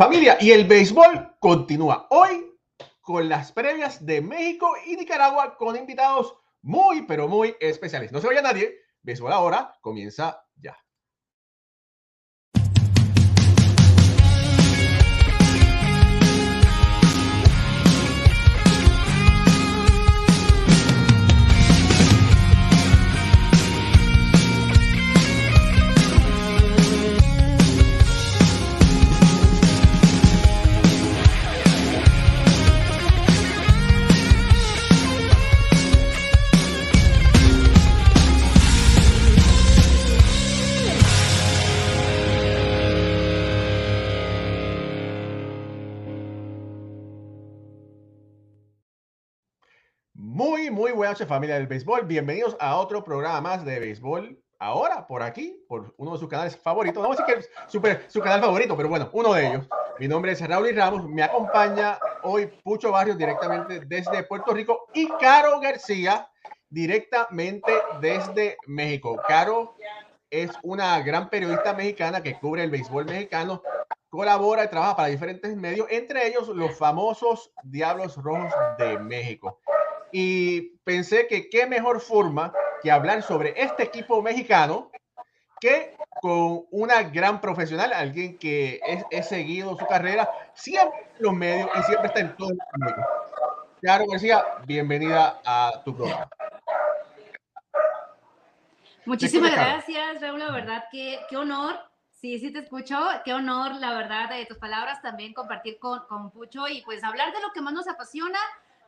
Familia, y el béisbol continúa hoy con las previas de México y Nicaragua con invitados muy, pero muy especiales. No se vaya nadie, béisbol ahora comienza Muy, muy buenas noches familia del béisbol. Bienvenidos a otro programa más de béisbol. Ahora, por aquí, por uno de sus canales favoritos. No sé que es super, su canal favorito, pero bueno, uno de ellos. Mi nombre es Raúl y Ramos. Me acompaña hoy Pucho Barrios directamente desde Puerto Rico y Caro García directamente desde México. Caro es una gran periodista mexicana que cubre el béisbol mexicano, colabora y trabaja para diferentes medios, entre ellos los famosos Diablos Rojos de México y pensé que qué mejor forma que hablar sobre este equipo mexicano que con una gran profesional, alguien que es, seguido su carrera siempre en los medios y siempre está en todo el mundo. Claro, García, bienvenida a tu programa. Muchísimas gracias, Raúl. La verdad, qué, qué honor. Sí, sí te escucho. Qué honor, la verdad, de tus palabras también compartir con, con Pucho y pues hablar de lo que más nos apasiona,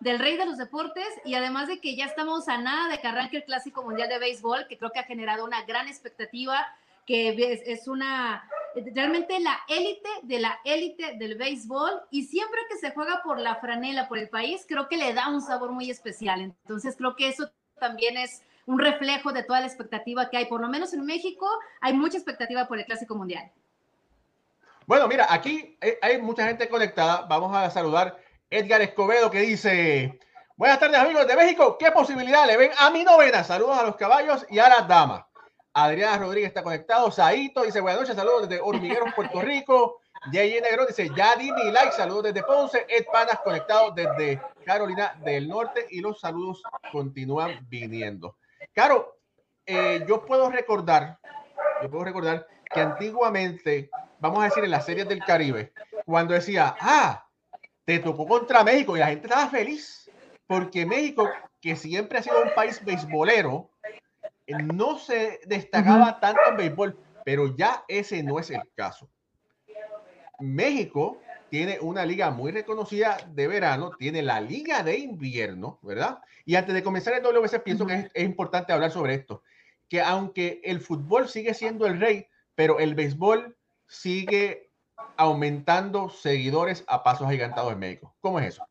del rey de los deportes y además de que ya estamos a nada de que arranque el Clásico Mundial de Béisbol, que creo que ha generado una gran expectativa, que es, una realmente la élite de la élite del béisbol y siempre que se juega por la franela, por el país, creo que le da un sabor muy especial. Entonces creo que eso también es un reflejo de toda la expectativa que hay, por lo menos en México, hay mucha expectativa por el Clásico Mundial. Bueno, mira, aquí hay mucha gente conectada. Vamos a saludar Edgar Escobedo que dice, buenas tardes amigos de México, ¿qué posibilidad le ven a mi novena? Saludos a los caballos y a las damas. Adriana Rodríguez está conectado, Saito dice, buenas noches, saludos desde Hormigueros, Puerto Rico. J.J. Negro dice, ya di mi like, saludos desde Ponce. Ed Panas conectado desde Carolina del Norte y los saludos continúan viniendo. Caro, eh, yo puedo recordar, yo puedo recordar que antiguamente, vamos a decir en las series del Caribe, cuando decía, ah, te tocó contra México y la gente estaba feliz porque México, que siempre ha sido un país beisbolero, no se destacaba tanto en béisbol, pero ya ese no es el caso. México tiene una liga muy reconocida de verano, tiene la liga de invierno, ¿verdad? Y antes de comenzar el WBC, pienso que es, es importante hablar sobre esto, que aunque el fútbol sigue siendo el rey, pero el béisbol sigue aumentando seguidores a pasos agigantados en México. ¿Cómo es eso?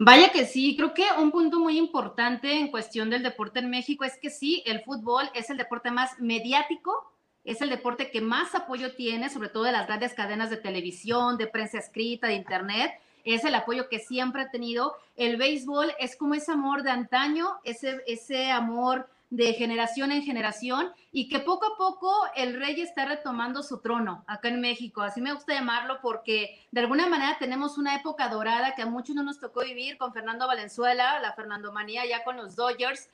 Vaya que sí, creo que un punto muy importante en cuestión del deporte en México es que sí, el fútbol es el deporte más mediático, es el deporte que más apoyo tiene, sobre todo de las grandes cadenas de televisión, de prensa escrita, de internet, es el apoyo que siempre ha tenido. El béisbol es como ese amor de antaño, ese, ese amor de generación en generación y que poco a poco el rey está retomando su trono acá en México. Así me gusta llamarlo porque de alguna manera tenemos una época dorada que a muchos no nos tocó vivir con Fernando Valenzuela, la Fernando Manía ya con los Dodgers.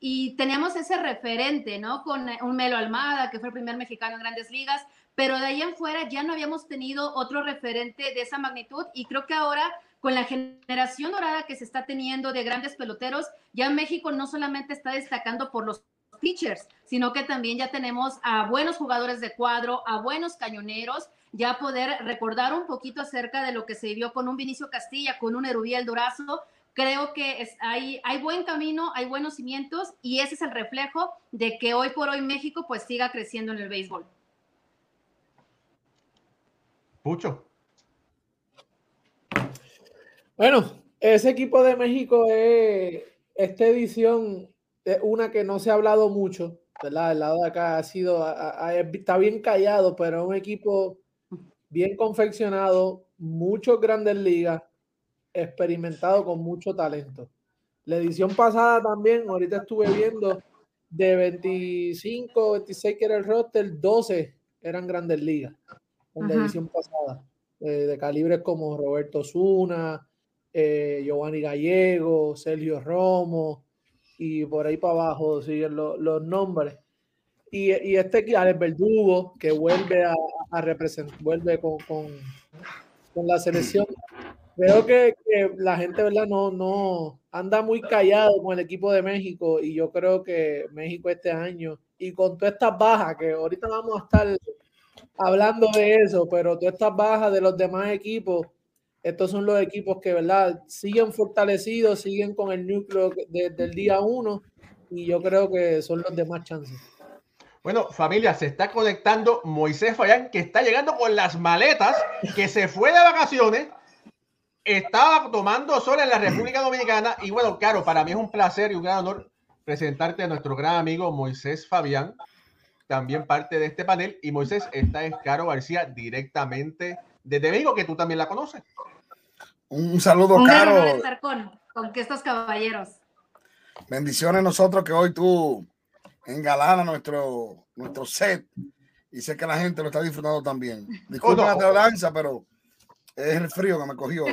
Y teníamos ese referente, ¿no? Con un Melo Almada, que fue el primer mexicano en grandes ligas, pero de ahí en fuera ya no habíamos tenido otro referente de esa magnitud y creo que ahora con la generación dorada que se está teniendo de grandes peloteros, ya México no solamente está destacando por los pitchers, sino que también ya tenemos a buenos jugadores de cuadro, a buenos cañoneros, ya poder recordar un poquito acerca de lo que se vivió con un Vinicio Castilla, con un Erubiel Durazo. Creo que es, hay, hay buen camino, hay buenos cimientos y ese es el reflejo de que hoy por hoy México pues siga creciendo en el béisbol. Mucho. Bueno, ese equipo de México es esta edición es una que no se ha hablado mucho, ¿verdad? El lado de acá ha sido, está bien callado, pero es un equipo bien confeccionado, muchos grandes ligas, experimentado con mucho talento. La edición pasada también, ahorita estuve viendo, de 25, 26 que era el roster, 12 eran grandes ligas. en la edición pasada, eh, de calibres como Roberto Zuna, eh, Giovanni Gallego, Sergio Romo, y por ahí para abajo siguen los nombres. Y, y este Alex Verdugo, que vuelve a, representar, vuelve con, con, con, la selección. Creo que, que, la gente, ¿verdad? No, no anda muy callado con el equipo de México y yo creo que México este año y con todas estas bajas, que ahorita vamos a estar hablando de eso, pero todas estas bajas de los demás equipos, estos son los equipos que, ¿verdad? Siguen fortalecidos, siguen con el núcleo desde el día uno y yo creo que son los demás chances. Bueno, familia, se está conectando Moisés Fayán, que está llegando con las maletas, que se fue de vacaciones, estaba tomando sol en la República Dominicana. Y bueno, claro, para mí es un placer y un gran honor presentarte a nuestro gran amigo Moisés Fabián, también parte de este panel. Y Moisés, esta es Caro García directamente desde México, que tú también la conoces. Un saludo, un Caro. estar con, con estos caballeros. Bendiciones nosotros que hoy tú engalana nuestro, nuestro set y sé que la gente lo está disfrutando también. Disculpa oh, no. la tardanza, pero es el frío que me cogió.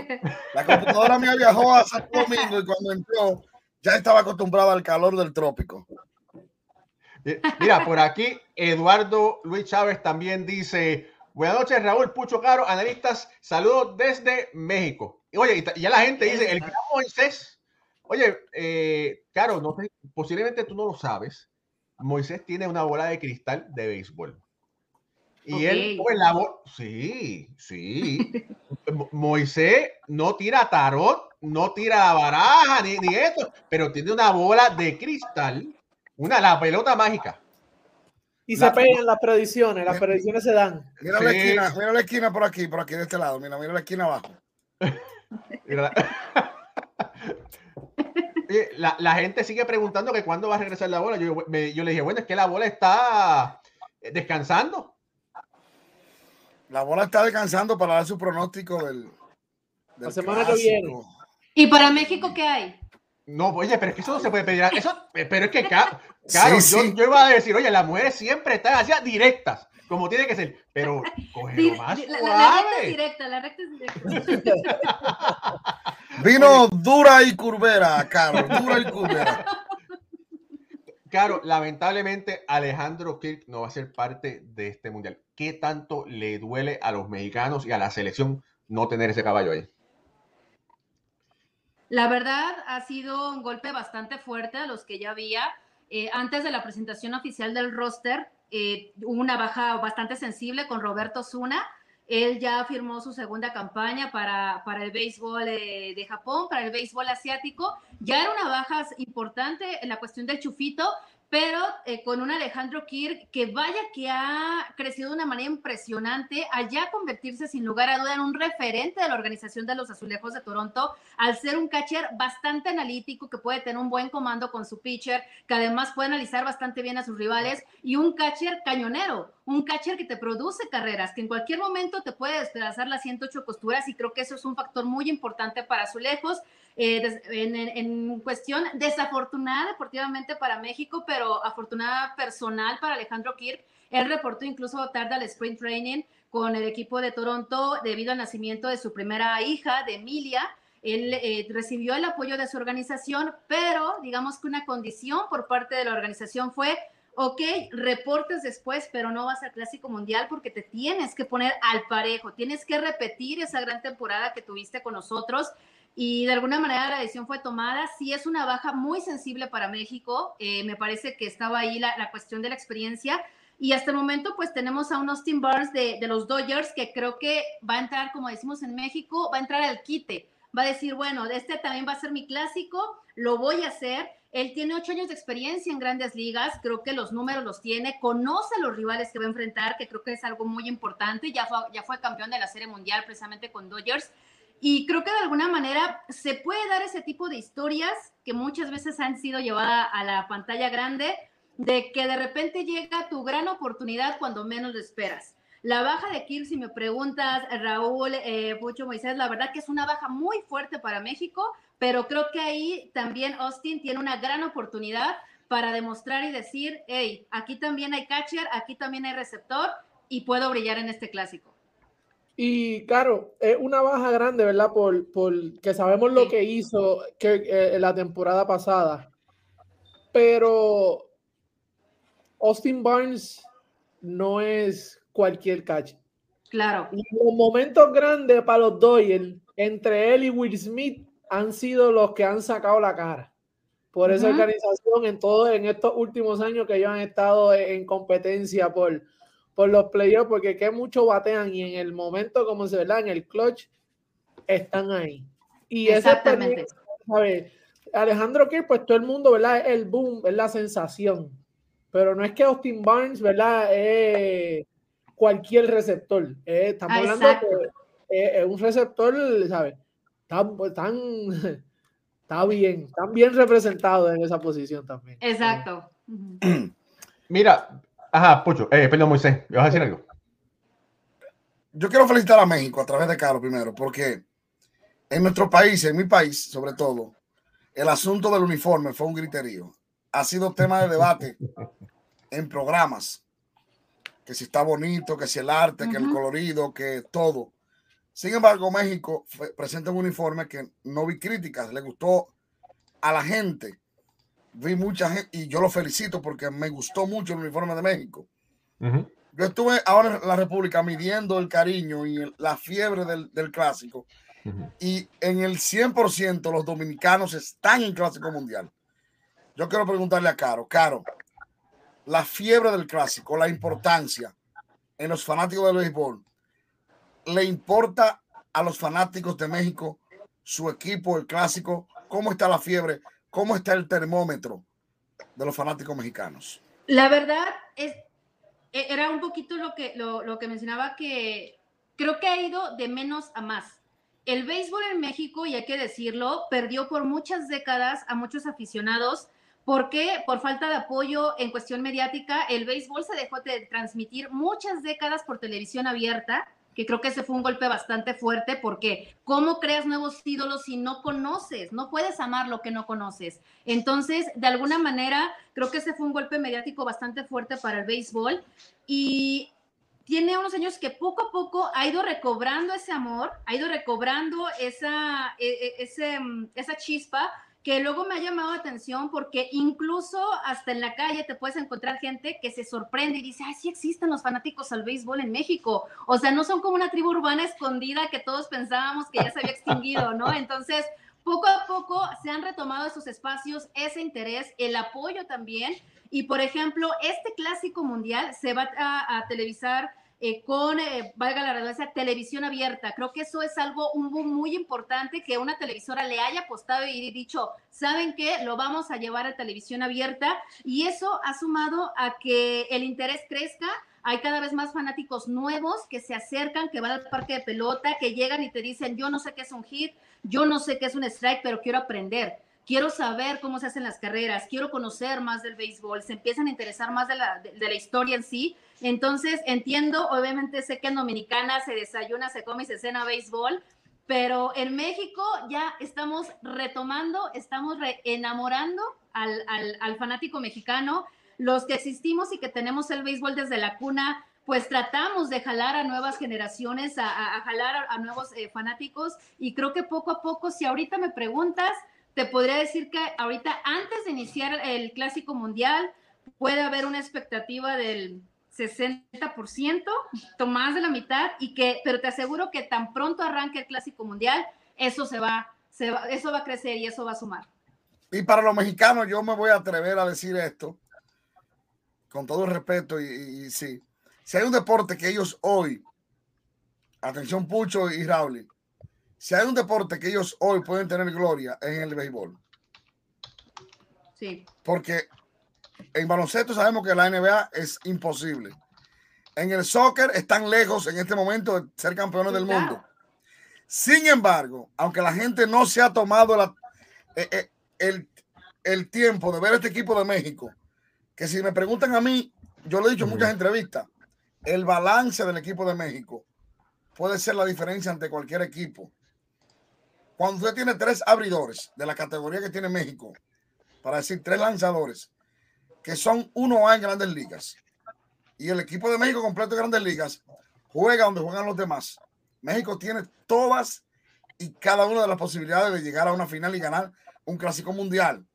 La computadora mía viajó a San Domingo y cuando entró ya estaba acostumbrada al calor del trópico. Mira, por aquí Eduardo Luis Chávez también dice, buenas noches Raúl Pucho Caro, analistas, saludos desde México. Y oye, y ya la gente dice, el gran Moisés, oye, eh, Caro, no sé, posiblemente tú no lo sabes, Moisés tiene una bola de cristal de béisbol. Y okay. él, pues, la bola, sí, sí. Moisés no tira tarot, no tira baraja, ni, ni esto, pero tiene una bola de cristal, una, la pelota mágica. Y la, se pegan las predicciones, las predicciones se dan. Mira sí. la esquina, mira la esquina por aquí, por aquí de este lado, mira, mira la esquina abajo. mira la... La, la, gente sigue preguntando que cuándo va a regresar la bola. Yo, me, yo, le dije, bueno, es que la bola está descansando. La bola está descansando para dar su pronóstico del, del la semana clásico. que viene. ¿Y para México qué hay? No, oye, pero es que eso no se puede pedir. Eso, pero es que, claro, sí, sí. Yo, yo, iba a decir, oye, las mujeres siempre están así directas, como tiene que ser, pero coge más la, la, la, recta es directa, la recta es directa. Vino dura y curvera, Caro, dura y curvera. Claro, lamentablemente Alejandro Kirk no va a ser parte de este mundial. ¿Qué tanto le duele a los mexicanos y a la selección no tener ese caballo ahí? La verdad ha sido un golpe bastante fuerte a los que ya había. Eh, antes de la presentación oficial del roster, eh, una baja bastante sensible con Roberto Zuna. Él ya firmó su segunda campaña para, para el béisbol eh, de Japón, para el béisbol asiático. Ya era una baja importante en la cuestión del chufito, pero eh, con un Alejandro Kirk que vaya que ha crecido de una manera impresionante, allá convertirse sin lugar a duda en un referente de la organización de los Azulejos de Toronto, al ser un catcher bastante analítico que puede tener un buen comando con su pitcher, que además puede analizar bastante bien a sus rivales, y un catcher cañonero, un catcher que te produce carreras, que en cualquier momento te puede despedazar las 108 costuras, y creo que eso es un factor muy importante para Azulejos. Eh, en, en, cuestión desafortunada deportivamente para México, pero afortunada personal para Alejandro Kirk. Él reportó incluso tarde al sprint training con el equipo de Toronto debido al nacimiento de su primera hija, de Emilia. Él eh, recibió el apoyo de su organización, pero digamos que una condición por parte de la organización fue ok, reportes después, pero no vas al Clásico Mundial porque te tienes que poner al parejo, tienes que repetir esa gran temporada que tuviste con nosotros y de alguna manera la decisión fue tomada. Sí es una baja muy sensible para México, eh, me parece que estaba ahí la, la, cuestión de la experiencia. Y hasta el momento pues tenemos a un Austin Barnes de, de, los Dodgers que creo que va a entrar, como decimos en México, va a entrar al quite. Va a decir, bueno, este también va a ser mi clásico, lo voy a hacer. Él tiene ocho años de experiencia en grandes ligas, creo que los números los tiene, conoce los rivales que va a enfrentar, que creo que es algo muy importante. Ya fue, ya fue campeón de la Serie Mundial precisamente con Dodgers. Y creo que de alguna manera se puede dar ese tipo de historias que muchas veces han sido llevadas a la pantalla grande, de que de repente llega tu gran oportunidad cuando menos lo esperas. La baja de Kirk, si me preguntas, Raúl, eh, Pucho Moisés, la verdad que es una baja muy fuerte para México, pero creo que ahí también Austin tiene una gran oportunidad para demostrar y decir, hey, aquí también hay catcher, aquí también hay receptor y puedo brillar en este clásico. Y claro, es una baja grande, ¿verdad? Por, por que sabemos lo que hizo que, eh, en la temporada pasada. Pero Austin Barnes no es cualquier catch. Claro. Y los momentos grandes para los Doyle, entre él y Will Smith, han sido los que han sacado la cara por esa organización en todo en estos últimos años que ellos han estado en competencia por, por los playoffs, porque que mucho batean y en el momento, como se ve, en el clutch, están ahí. Y Exactamente. Ese, Alejandro Kirk, pues todo el mundo, ¿verdad? Es el boom, es la sensación. Pero no es que Austin Barnes, ¿verdad? Es cualquier receptor. estamos ah, hablando de es un receptor, ¿sabes? Tan, tan, está bien, están bien representados en esa posición también. Exacto. Mira, ajá, Pucho, eh, perdón, Moisés, ¿vas a decir algo? Yo quiero felicitar a México a través de Caro primero, porque en nuestro país, en mi país sobre todo, el asunto del uniforme fue un griterío. Ha sido tema de debate en programas, que si está bonito, que si el arte, que el colorido, que todo. Sin embargo, México presenta un uniforme que no vi críticas, le gustó a la gente. Vi mucha gente y yo lo felicito porque me gustó mucho el uniforme de México. Yo estuve ahora en la República midiendo el cariño y la fiebre del, clásico. Y en el 100% los dominicanos están en clásico mundial. Yo quiero preguntarle a Caro, Caro, la fiebre del clásico, la importancia en los fanáticos del béisbol, le importa a los fanáticos de México su equipo, el clásico? ¿Cómo está la fiebre? ¿Cómo está el termómetro de los fanáticos mexicanos? La verdad es, e, era un poquito lo que, lo, que mencionaba que creo que ha ido de menos a más. El béisbol en México, y hay que decirlo, perdió por muchas décadas a muchos aficionados porque por falta de apoyo en cuestión mediática, el béisbol se dejó de transmitir muchas décadas por televisión abierta que creo que ese fue un golpe bastante fuerte porque ¿cómo creas nuevos ídolos si no conoces? No puedes amar lo que no conoces. Entonces, de alguna manera, creo que ese fue un golpe mediático bastante fuerte para el béisbol y tiene unos años que poco a poco ha ido recobrando ese amor, ha ido recobrando esa, e, e, ese, esa chispa que luego me ha llamado la atención porque incluso hasta en la calle te puedes encontrar gente que se sorprende y dice, ay, sí existen los fanáticos al béisbol en México. O sea, no son como una tribu urbana escondida que todos pensábamos que ya se había extinguido, ¿no? Entonces, poco a poco se han retomado esos espacios, ese interés, el apoyo también. Y, por ejemplo, este clásico mundial se va a, a televisar eh, con, eh, valga la redundancia, televisión abierta. Creo que eso es algo un muy importante que una televisora le haya apostado y dicho, ¿saben qué? Lo vamos a llevar a televisión abierta y eso ha sumado a que el interés crezca. Hay cada vez más fanáticos nuevos que se acercan, que van al parque de pelota, que llegan y te dicen, yo no sé qué es un hit, yo no sé qué es un strike, pero quiero aprender quiero saber cómo se hacen las carreras, quiero conocer más del béisbol, se empiezan a interesar más de la, de, la, historia en sí. Entonces, entiendo, obviamente sé que en Dominicana se desayuna, se come y se cena béisbol, pero en México ya estamos retomando, estamos enamorando al, al, al, fanático mexicano. Los que existimos y que tenemos el béisbol desde la cuna, pues tratamos de jalar a nuevas generaciones, a, a jalar a, nuevos eh, fanáticos y creo que poco a poco, si ahorita me preguntas, te podría decir que ahorita, antes de iniciar el Clásico Mundial, puede haber una expectativa del 60%, más de la mitad, y que, pero te aseguro que tan pronto arranque el Clásico Mundial, eso se va, se va, eso va a crecer y eso va a sumar. Y para los mexicanos, yo me voy a atrever a decir esto, con todo el respeto, y, y sí, si hay un deporte que ellos hoy, atención Pucho y Raúl, si hay un deporte que ellos hoy pueden tener gloria es en el béisbol. Sí. Porque en baloncesto sabemos que la NBA es imposible. En el soccer están lejos en este momento de ser campeones del mundo. Sin embargo, aunque la gente no se ha tomado la, eh, eh, el, el, tiempo de ver este equipo de México, que si me preguntan a mí, yo lo he dicho en muchas entrevistas, el balance del equipo de México puede ser la diferencia ante cualquier equipo. Cuando usted tiene tres abridores de la categoría que tiene México, para decir tres lanzadores, que son uno A en grandes ligas, y el equipo de México completo de grandes ligas juega donde juegan los demás, México tiene todas y cada una de las posibilidades de llegar a una final y ganar un clásico mundial.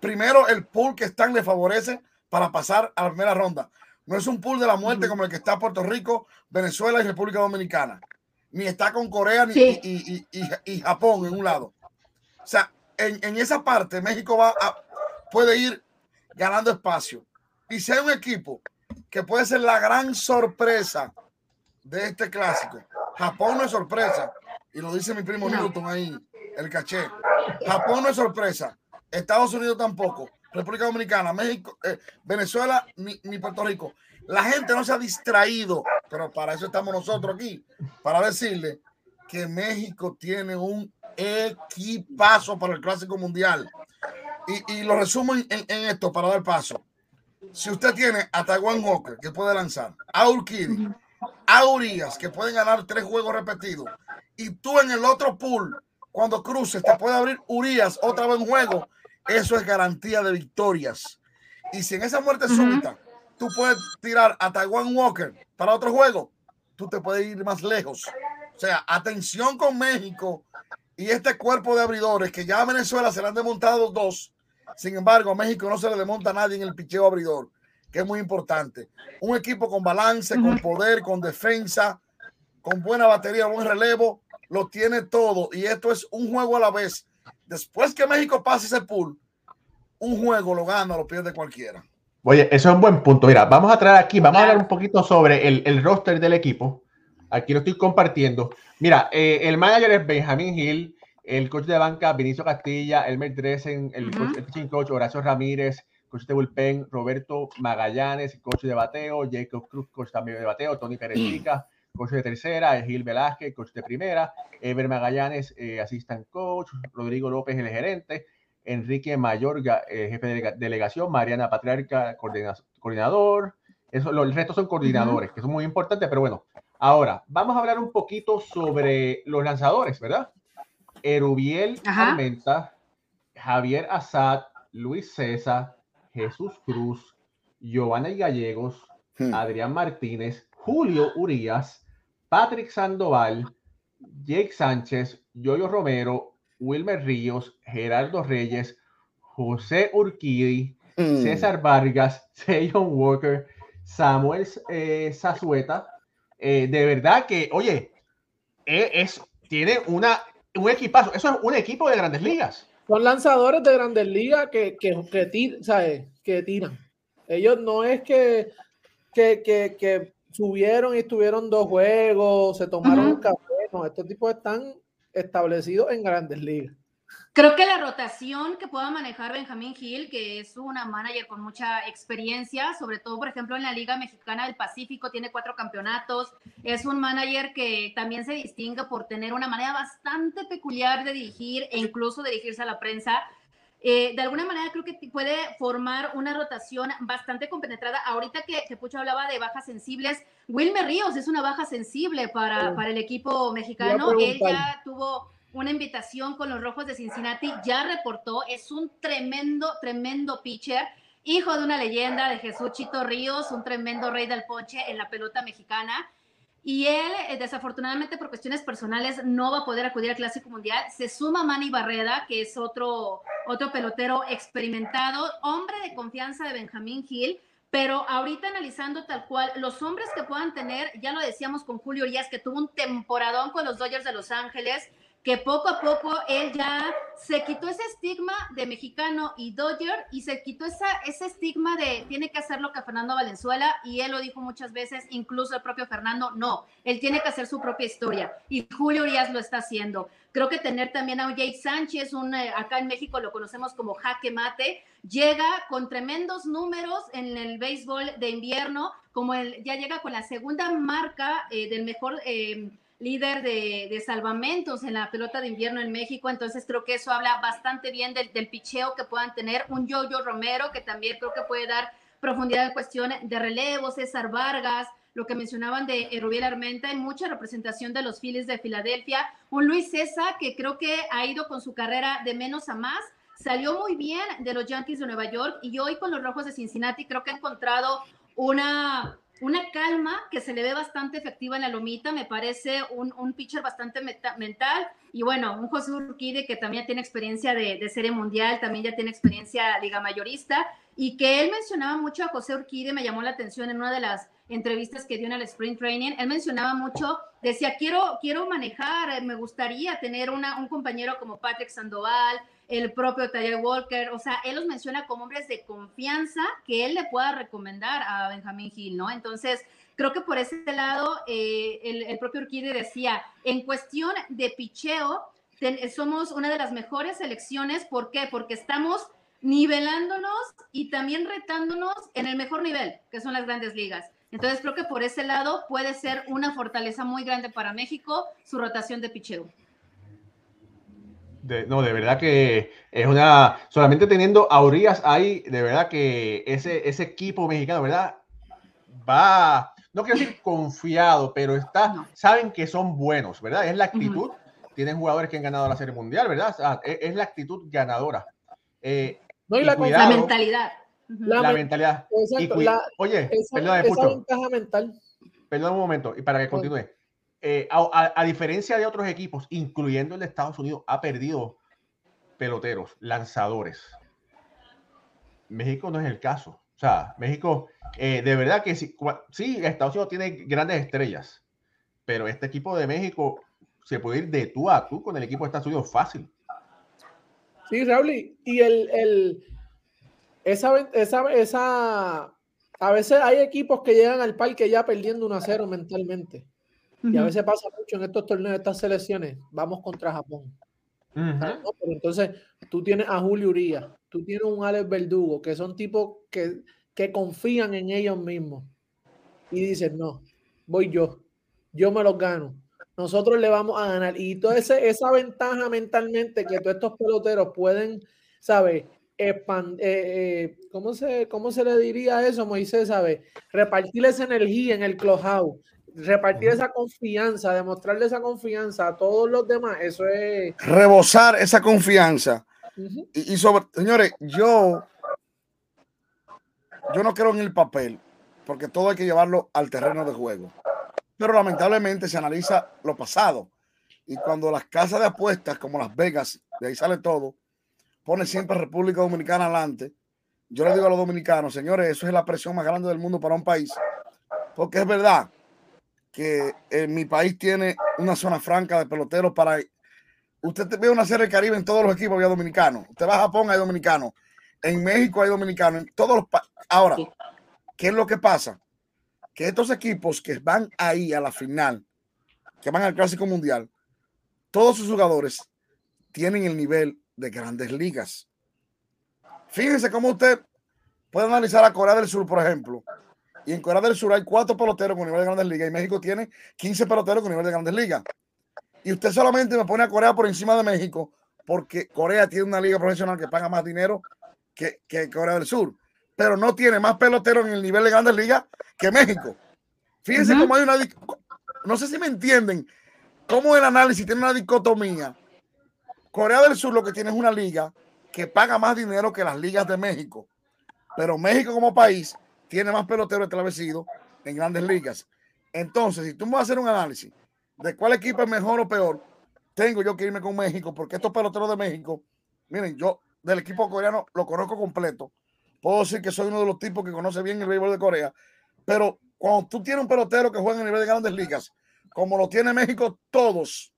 Primero, el pool que están le favorece para pasar a la primera ronda. No es un pool de la muerte como el que está Puerto Rico, Venezuela y República Dominicana. Ni está con Corea ni, y, Japón en un lado. O sea, en, esa parte México va a, puede ir ganando espacio. Y si hay un equipo que puede ser la gran sorpresa de este clásico, Japón no es sorpresa. Y lo dice mi primo Newton ahí, el caché. Japón no es sorpresa. Estados Unidos tampoco. República Dominicana, México, eh, Venezuela ni, ni, Puerto Rico. La gente no se ha distraído, pero para eso estamos nosotros aquí, para decirle que México tiene un equipazo para el Clásico Mundial. Y, y lo resumo en, en, esto para dar paso. Si usted tiene a Taiwan Walker, que puede lanzar, a Urquidi, a Urias, que pueden ganar tres juegos repetidos, y tú en el otro pool, cuando cruces, te puede abrir Urias otra vez en juego eso es garantía de victorias. Y si en esa muerte súbita tú puedes tirar a Taiwan Walker para otro juego, tú te puedes ir más lejos. O sea, atención con México y este cuerpo de abridores que ya a Venezuela se le han desmontado dos. Sin embargo, a México no se le desmonta a nadie en el picheo abridor, que es muy importante. Un equipo con balance, con poder, con defensa, con buena batería, buen relevo, lo tiene todo. Y esto es un juego a la vez Después que México pase ese pool, un juego lo gana, lo pierde cualquiera. Oye, eso es un buen punto. Mira, vamos a traer aquí, vamos a hablar un poquito sobre el, roster del equipo. Aquí lo estoy compartiendo. Mira, eh, el manager es Benjamín Hill, el coach de banca Vinicio Castilla, Elmer Dresen, el, coach, coach Horacio Ramírez, coach de bullpen Roberto Magallanes, coach de bateo, Jacob Cruz, coach también de bateo, Tony Perechica, coach de tercera, Gil Velázquez, coach de primera, Ever Magallanes, eh, assistant coach, Rodrigo López, el gerente, Enrique Mayorga, eh, jefe de delegación, Mariana Patriarca, coordinador. Eso, el resto son coordinadores, que son muy importantes, pero bueno. Ahora, vamos a hablar un poquito sobre los lanzadores, ¿verdad? Erubiel Armenta, Javier Azad, Luis César, Jesús Cruz, Giovanna Gallegos, hmm. Adrián Martínez, Julio Urias, Patrick Sandoval, Jake Sánchez, Yoyo Romero, Wilmer Ríos, Gerardo Reyes, José Urquidi, mm. César Vargas, Seyon Walker, Samuel eh, Zazueta. Eh, de verdad que, oye, e, es, tiene una, un equipazo. Eso es un equipo de grandes ligas. Son lanzadores de grandes ligas que, que, que, que tiran. Ellos no es que, que, que subieron y estuvieron dos juegos, se tomaron un café. No, estos tipos están establecidos en grandes ligas. Creo que la rotación que pueda manejar Benjamín Gil, que es una manager con mucha experiencia, sobre todo, por ejemplo, en la Liga Mexicana del Pacífico, tiene cuatro campeonatos, es un manager que también se distingue por tener una manera bastante peculiar de dirigir e incluso dirigirse a la prensa. Eh, de alguna manera creo que puede formar una rotación bastante compenetrada. Ahorita que, que, Pucho hablaba de bajas sensibles, Wilmer Ríos es una baja sensible para, para el equipo mexicano. Él ya tuvo una invitación con los Rojos de Cincinnati, ya reportó, es un tremendo, tremendo pitcher. Hijo de una leyenda de Jesús Chito Ríos, un tremendo rey del poche en la pelota mexicana. Y él, eh, desafortunadamente por cuestiones personales, no va a poder acudir al Clásico Mundial. Se suma Manny Barreda, que es otro, otro pelotero experimentado, hombre de confianza de Benjamín Gil. Pero ahorita analizando tal cual, los hombres que puedan tener, ya lo decíamos con Julio Díaz, que tuvo un temporadón con los Dodgers de Los Ángeles, que poco a poco él ya se quitó ese estigma de mexicano y Dodger y se quitó esa, ese estigma de tiene que hacer lo que Fernando Valenzuela y él lo dijo muchas veces, incluso el propio Fernando, no, él tiene que hacer su propia historia y Julio Urias lo está haciendo. Creo que tener también a Jake Sánchez, un, eh, acá en México lo conocemos como jaque mate, llega con tremendos números en el béisbol de invierno, como él ya llega con la segunda marca eh, del mejor... Eh, líder de, salvamentos en la pelota de invierno en México, entonces creo que eso habla bastante bien del, picheo que puedan tener. Un Yoyo Romero, que también creo que puede dar profundidad en cuestión de relevo, César Vargas, lo que mencionaban de Rubiel Armenta, hay mucha representación de los Phillies de Filadelfia. Un Luis César, que creo que ha ido con su carrera de menos a más, salió muy bien de los Yankees de Nueva York y hoy con los Rojos de Cincinnati creo que ha encontrado una una calma que se le ve bastante efectiva en la lomita, me parece un, un pitcher bastante mental. Y bueno, un José Urquide que también tiene experiencia de, serie mundial, también ya tiene experiencia liga mayorista, y que él mencionaba mucho a José Urquide, me llamó la atención en una de las entrevistas que dio en el Sprint Training, él mencionaba mucho, decía, quiero, quiero manejar, me gustaría tener un compañero como Patrick Sandoval, el propio Tyler Walker, o sea, él los menciona como hombres de confianza que él le pueda recomendar a Benjamin Hill, ¿no? Entonces, creo que por ese lado, eh, el, propio Urquide decía, en cuestión de picheo, somos una de las mejores selecciones, ¿por qué? Porque estamos nivelándonos y también retándonos en el mejor nivel, que son las grandes ligas. Entonces creo que por ese lado puede ser una fortaleza muy grande para México su rotación de picheo no, de verdad que es una. Solamente teniendo a Urias ahí, de verdad que ese, ese equipo mexicano, ¿verdad? Va, no quiero decir confiado, pero está, saben que son buenos, ¿verdad? Es la actitud. Tienen jugadores que han ganado la Serie Mundial, ¿verdad? es, la actitud ganadora. Eh, no, y, la, mentalidad. La, mentalidad. oye, perdón, Perdón un momento, y para que continúe eh, a, diferencia de otros equipos, incluyendo el de Estados Unidos, ha perdido peloteros, lanzadores. México no es el caso. O sea, México, eh, de verdad que sí, sí, Estados Unidos tiene grandes estrellas, pero este equipo de México se puede ir de tú a tú con el equipo de Estados Unidos fácil. Sí, Raúl, y el, el esa, esa, esa, a veces hay equipos que llegan al parque ya perdiendo 1 a 0 mentalmente. Y a veces pasa mucho en estos torneos, estas selecciones, vamos contra Japón. entonces, tú tienes a Julio Urias, tú tienes un Alex Verdugo, que son tipos que, que confían en ellos mismos. Y dicen, no, voy yo, yo me los gano. Nosotros le vamos a ganar. Y toda esa ventaja mentalmente que todos estos peloteros pueden, ¿sabes? Eh, eh, ¿cómo, se, ¿Cómo se le diría eso, Moisés? ¿Sabe? Repartir esa energía en el clubhouse repartir esa confianza, demostrarle esa confianza a todos los demás, eso es... Rebosar esa confianza. y, sobre, señores, yo, yo no creo en el papel, porque todo hay que llevarlo al terreno de juego. Pero lamentablemente se analiza lo pasado. Y cuando las casas de apuestas, como Las Vegas, de ahí sale todo, pone siempre República Dominicana adelante. Yo le digo a los dominicanos, señores, eso es la presión más grande del mundo para un país. Porque es verdad, que en mi país tiene una zona franca de peloteros para... Usted ve una serie de Caribe en todos los equipos, había dominicanos. Usted va a Japón, hay dominicanos. En México hay dominicanos. En todos los Ahora, ¿qué es lo que pasa? Que estos equipos que van ahí a la final, que van al Clásico Mundial, todos sus jugadores tienen el nivel de grandes ligas. Fíjense cómo usted puede analizar a Corea del Sur, por ejemplo, y en Corea del Sur hay cuatro peloteros con nivel de grandes ligas y México tiene 15 peloteros con nivel de grandes ligas. Y usted solamente me pone a Corea por encima de México porque Corea tiene una liga profesional que paga más dinero que, que Corea del Sur, pero no tiene más peloteros en el nivel de grandes ligas que México. Fíjense cómo hay una... No sé si me entienden cómo el análisis tiene una dicotomía. Corea del Sur lo que tiene es una liga que paga más dinero que las ligas de México, pero México como país tiene más peloteros establecidos en grandes ligas. Entonces, si tú me vas a hacer un análisis de cuál equipo es mejor o peor, tengo yo que irme con México, porque estos peloteros de México, miren, yo del equipo coreano lo conozco completo. Puedo decir que soy uno de los tipos que conoce bien el béisbol de Corea, pero cuando tú tienes un pelotero que juega a nivel de grandes ligas, como lo tiene México todos,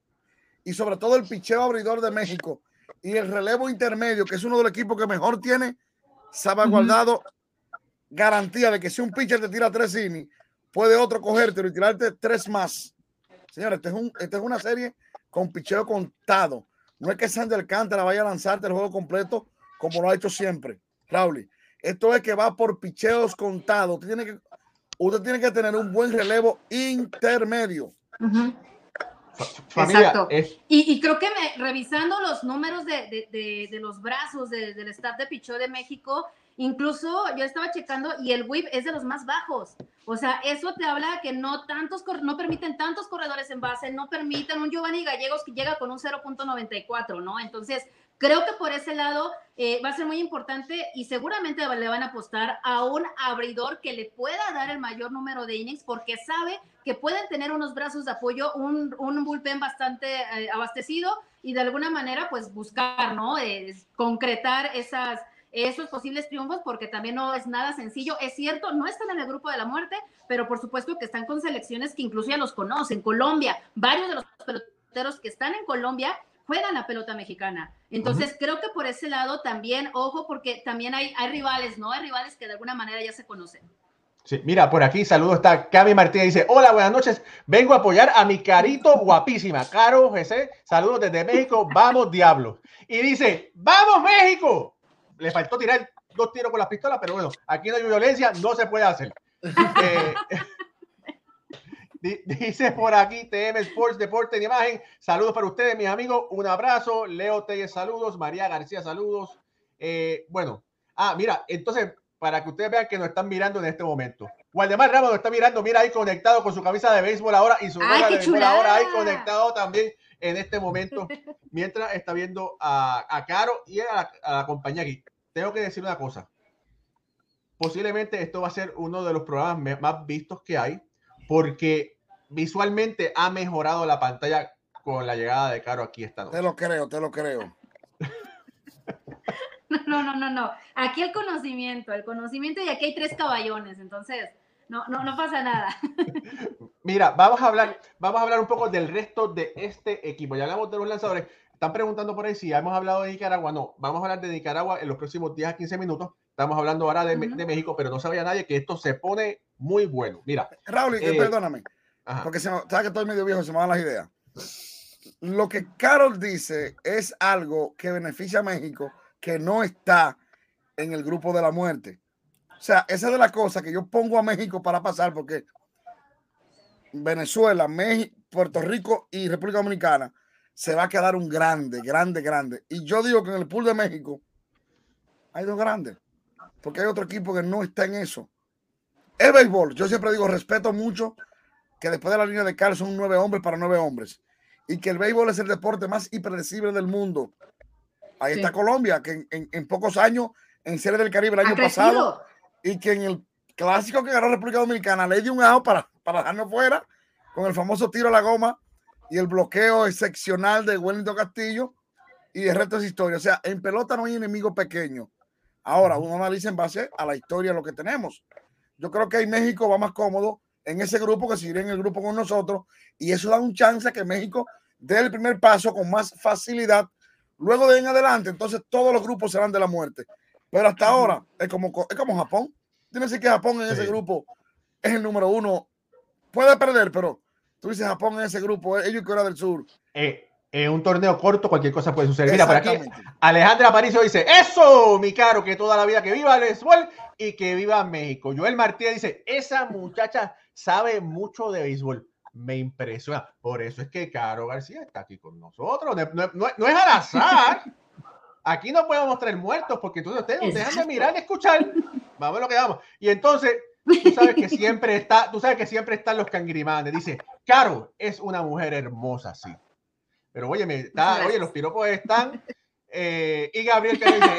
y sobre todo el picheo abridor de México y el relevo intermedio, que es uno de los equipos que mejor tiene salvaguardado garantía de que si un pitcher te tira tres innings, puede otro cogerte y tirarte tres más. Señores, esta es, este es una serie con picheo contado. No es que Sander Alcántara vaya a lanzarte el juego completo como lo ha hecho siempre, Raúl. Esto es que va por picheos contados. Usted tiene que, usted tiene que tener un buen relevo intermedio. Exacto. Y, creo que revisando los números de, de, los brazos del staff de picheo de México, Incluso yo estaba checando y el whip es de los más bajos. O sea, eso te habla que no tantos no permiten tantos corredores en base, no permiten un Giovanni Gallegos que llega con un 0.94, ¿no? Entonces, Creo que por ese lado eh, va a ser muy importante y seguramente le van a apostar a un abridor que le pueda dar el mayor número de innings porque sabe que pueden tener unos brazos de apoyo, un, un bullpen bastante eh, abastecido y de alguna manera pues buscar, ¿no? concretar esas, esos posibles triunfos porque también no es nada sencillo. Es cierto, no están en el grupo de la muerte, pero por supuesto que están con selecciones que incluso ya los conocen. Colombia, varios de los peloteros que están en Colombia juegan la pelota mexicana. Entonces, creo que por ese lado también, ojo, porque también hay, hay rivales, ¿no? Hay rivales que de alguna manera ya se conocen. Sí, mira, por aquí, saludo, está Cami Martínez, dice, hola, buenas noches, vengo a apoyar a mi carito guapísima, Caro José, saludos desde México, vamos diablo. Y dice, vamos México. Le faltó tirar dos tiros con las pistolas, pero bueno, aquí no hay violencia, no se puede hacer. eh, Dice por aquí TM Sports, Deporte y Imagen. Saludos para ustedes, mis amigos. Un abrazo. Leo Telles, saludos. María García, saludos. Eh, bueno, ah, mira, entonces, para que ustedes vean que nos están mirando en este momento. Waldemar Ramos nos está mirando, mira ahí conectado con su camisa de béisbol ahora y su Ay, de béisbol ahora ahí conectado también en este momento, mientras está viendo a, a Caro y a la compañía aquí. Tengo que decir una cosa. Posiblemente esto va a ser uno de los programas más vistos que hay, porque visualmente ha mejorado la pantalla con la llegada de Caro aquí esta noche. Te lo creo, te lo creo. No, no, no, no. Aquí el conocimiento, el conocimiento y aquí hay tres caballones, entonces no, no, no pasa nada. Mira, vamos a hablar, vamos a hablar un poco del resto de este equipo. Ya hablamos de los lanzadores. Están preguntando por ahí si hemos hablado de Nicaragua. No, vamos a hablar de Nicaragua en los próximos 10 a 15 minutos. Estamos hablando ahora de, México, pero no sabía nadie que esto se pone muy bueno. Mira. Raúl, eh, perdóname. Porque se sabes que estoy medio viejo, se me van las ideas. Lo que Carol dice es algo que beneficia a México que no está en el grupo de la muerte. O sea, esa es de las cosas que yo pongo a México para pasar porque Venezuela, México, Puerto Rico y República Dominicana se va a quedar un grande, grande, grande. Y yo digo que en el pool de México hay dos grandes, porque hay otro equipo que no está en eso. El béisbol, yo siempre digo, respeto mucho que después de la línea de Carlos son nueve hombres para nueve hombres y que el béisbol es el deporte más impredecible del mundo. Ahí está Colombia, que en, pocos años en Serie del Caribe el año pasado y que en el clásico que ganó República Dominicana le dio un ajo para, para dejarnos fuera con el famoso tiro a la goma y el bloqueo excepcional de Wellington Castillo y el resto es historia. O sea, en pelota no hay enemigo pequeño. Ahora, uno analiza en base a la historia lo que tenemos. Yo creo que en México va más cómodo en ese grupo que seguirá en el grupo con nosotros y eso da un chance a que México dé el primer paso con más facilidad. Luego de en adelante, entonces todos los grupos serán de la muerte. Pero hasta ahora es como, es como Japón. Dime si que Japón en ese grupo es el número uno. Puede perder, pero tú dices Japón en ese grupo, ellos y Corea del Sur. Eh, en un torneo corto cualquier cosa puede suceder. Mira, por aquí Alejandra Aparicio dice, eso, mi caro, que toda la vida que viva el béisbol y que viva México. Joel Martínez dice, esa muchacha sabe mucho de béisbol. Me impresiona. Por eso es que Caro García está aquí con nosotros. No, es al azar. Aquí no podemos mostrar muertos porque entonces ustedes nos dejan de mirar y escuchar. Vamos a lo que vamos. Y entonces, tú sabes que siempre está, tú sabes que siempre están los cangrimanes. Dice, Caro es una mujer hermosa, sí. Pero oye, me está, oye, los piropos están. Eh, y Gabriel que dice,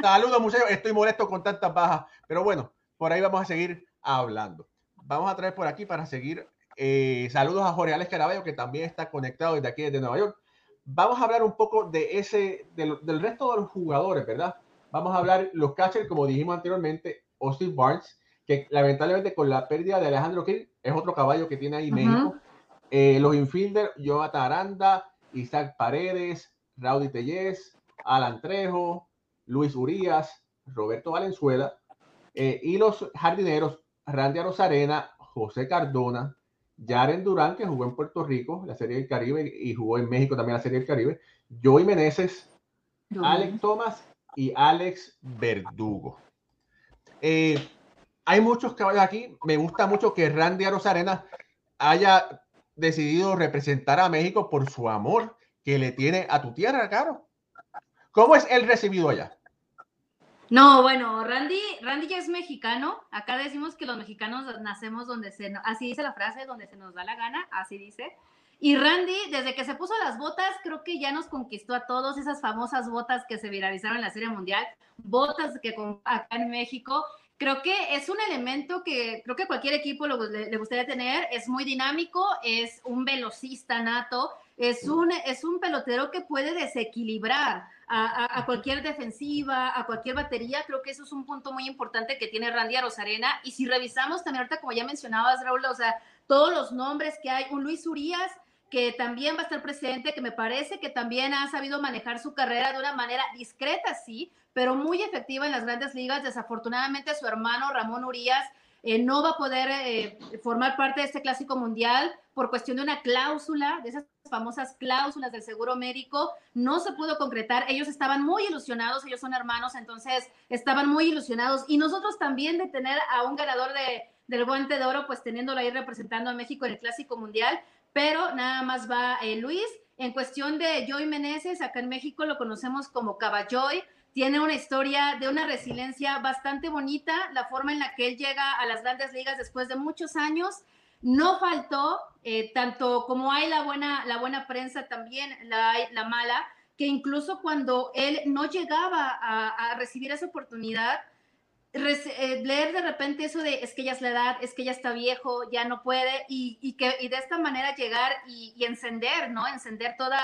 saludos muchachos, estoy molesto con tantas bajas. Pero bueno, por ahí vamos a seguir hablando vamos a traer por aquí para seguir. Eh, saludos a Jorge Alex Caraballo, que también está conectado desde aquí, desde Nueva York. Vamos a hablar un poco de ese, del, resto de los jugadores, ¿verdad? Vamos a hablar los catchers, como dijimos anteriormente, Austin Barnes, que lamentablemente con la pérdida de Alejandro Kill es otro caballo que tiene ahí México. Eh, los infielders, Jonathan Aranda, Isaac Paredes, Raudy Tellez, Alan Trejo, Luis Urias, Roberto Valenzuela, eh, y los jardineros, Randy Rosarena, José Cardona, Jaren Durán, que jugó en Puerto Rico, la Serie del Caribe, y jugó en México también la Serie del Caribe, Joey Meneses, Alex Thomas y Alex Verdugo. Eh, hay muchos caballos aquí. Me gusta mucho que Randy Rosarena haya decidido representar a México por su amor que le tiene a tu tierra, Caro. ¿Cómo es el recibido allá? No, bueno, Randy, Randy ya es mexicano. Acá decimos que los mexicanos nacemos donde se, así dice la frase, donde se nos da la gana, así dice. Y Randy, desde que se puso las botas, creo que ya nos conquistó a todos esas famosas botas que se viralizaron en la Serie Mundial, botas que acá en México. Creo que es un elemento que creo que cualquier equipo le, le gustaría tener. Es muy dinámico, es un velocista nato, es un, es un pelotero que puede desequilibrar a, a, cualquier defensiva, a cualquier batería. Creo que eso es un punto muy importante que tiene Randy a Rosarena. Y si revisamos también ahorita, como ya mencionabas, Raúl, o sea, todos los nombres que hay, un Luis Urias que también va a estar presente, que me parece que también ha sabido manejar su carrera de una manera discreta, sí, pero muy efectiva en las grandes ligas. Desafortunadamente su hermano Ramón Urias eh, no va a poder eh, formar parte de este clásico mundial por cuestión de una cláusula, de esas famosas cláusulas del seguro médico, no se pudo concretar. Ellos estaban muy ilusionados, ellos son hermanos, entonces estaban muy ilusionados. Y nosotros también de tener a un ganador de, del guante de oro, pues teniéndolo ahí representando a México en el clásico mundial, pero nada más va eh, Luis. En cuestión de Joy Meneses, acá en México lo conocemos como Caballoy, tiene una historia de una resiliencia bastante bonita, la forma en la que él llega a las grandes ligas después de muchos años. No faltó, eh, tanto como hay la buena, la buena prensa, también la, la mala, que incluso cuando él no llegaba a, recibir esa oportunidad, eh, leer de repente eso de es que ya es la edad, es que ya está viejo, ya no puede, y, y que y de esta manera llegar y encender, ¿no? Encender toda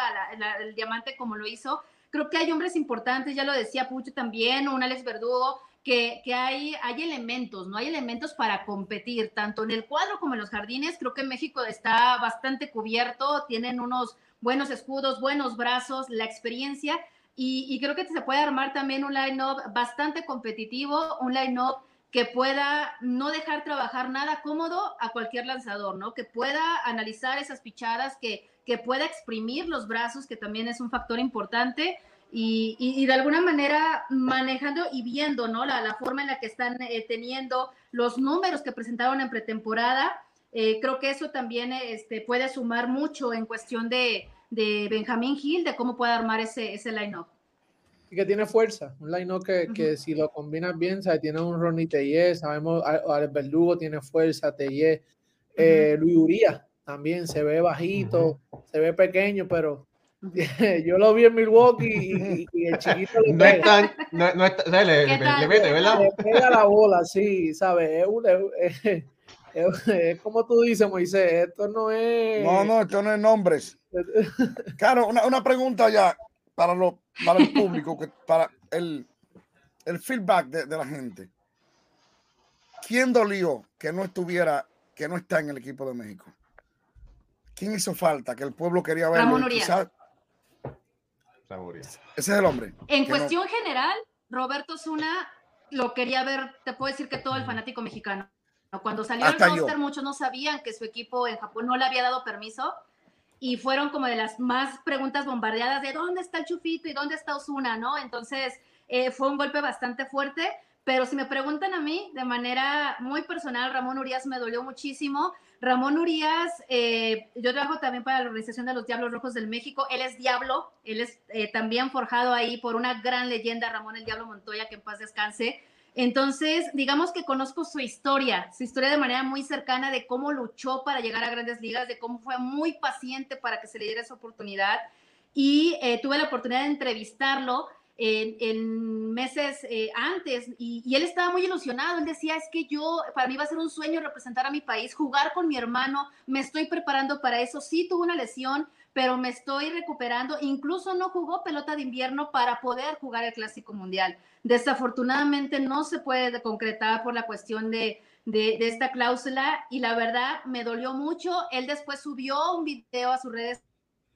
el diamante como lo hizo. Creo que hay hombres importantes, ya lo decía Pucho también, un Alex Verdugo, que, que, hay, hay elementos, ¿no? Hay elementos para competir, tanto en el cuadro como en los jardines. Creo que México está bastante cubierto, tienen unos buenos escudos, buenos brazos, la experiencia y, creo que se puede armar también un line-up bastante competitivo, un line-up que pueda no dejar trabajar nada cómodo a cualquier lanzador, ¿no? Que pueda analizar esas pichadas, que, que pueda exprimir los brazos, que también es un factor importante. Y, y, de alguna manera manejando y viendo, ¿no? La, la forma en la que están eh, teniendo los números que presentaron en pretemporada. Eh, creo que eso también este, puede sumar mucho en cuestión de, de Benjamín Hill, de cómo puede armar ese, ese line-up. Y que tiene fuerza, un line-up que, que, si lo combinas bien, ¿sabes? tiene un Ronnie Tellé, sabemos, Alex Verdugo tiene fuerza, Tellé, eh, Luis Uría también se ve bajito, se ve pequeño, pero yo lo vi en Milwaukee y, el chiquito le no está, no, no está, le, le, le, mete, ¿verdad? Le pega la bola, sí, ¿sabes? Es, un, es, es, como tú dices, Moisés, esto no es... No, no, esto no es nombres. Claro, una, una pregunta ya para, lo, para el público, que, para el, el feedback de, de, la gente. ¿Quién dolió que no estuviera, que no está en el equipo de México? ¿Quién hizo falta? Que el pueblo quería ver. Ramón Urias. Ese es el hombre. En cuestión no... general, Roberto Zuna lo quería ver, te puedo decir que todo el fanático mexicano. Cuando salió Hasta el roster, yo. muchos no sabían que su equipo en Japón no le había dado permiso y fueron como de las más preguntas bombardeadas de dónde está el Chufito y dónde está Osuna, ¿no? Entonces eh, fue un golpe bastante fuerte, pero si me preguntan a mí de manera muy personal, Ramón Urias me dolió muchísimo. Ramón Urias, eh, yo trabajo también para la Organización de los Diablos Rojos del México, él es Diablo, él es eh, también forjado ahí por una gran leyenda, Ramón el Diablo Montoya, que en paz descanse. Entonces, digamos que conozco su historia, su historia de manera muy cercana de cómo luchó para llegar a grandes ligas, de cómo fue muy paciente para que se le diera esa oportunidad. Y eh, tuve la oportunidad de entrevistarlo en, meses eh, antes y, y, él estaba muy ilusionado. Él decía, es que yo, para mí va a ser un sueño representar a mi país, jugar con mi hermano, me estoy preparando para eso. Sí, tuvo una lesión, pero me estoy recuperando. Incluso no jugó pelota de invierno para poder jugar el Clásico Mundial. Desafortunadamente no se puede concretar por la cuestión de, de, de, esta cláusula y la verdad me dolió mucho. Él después subió un video a sus redes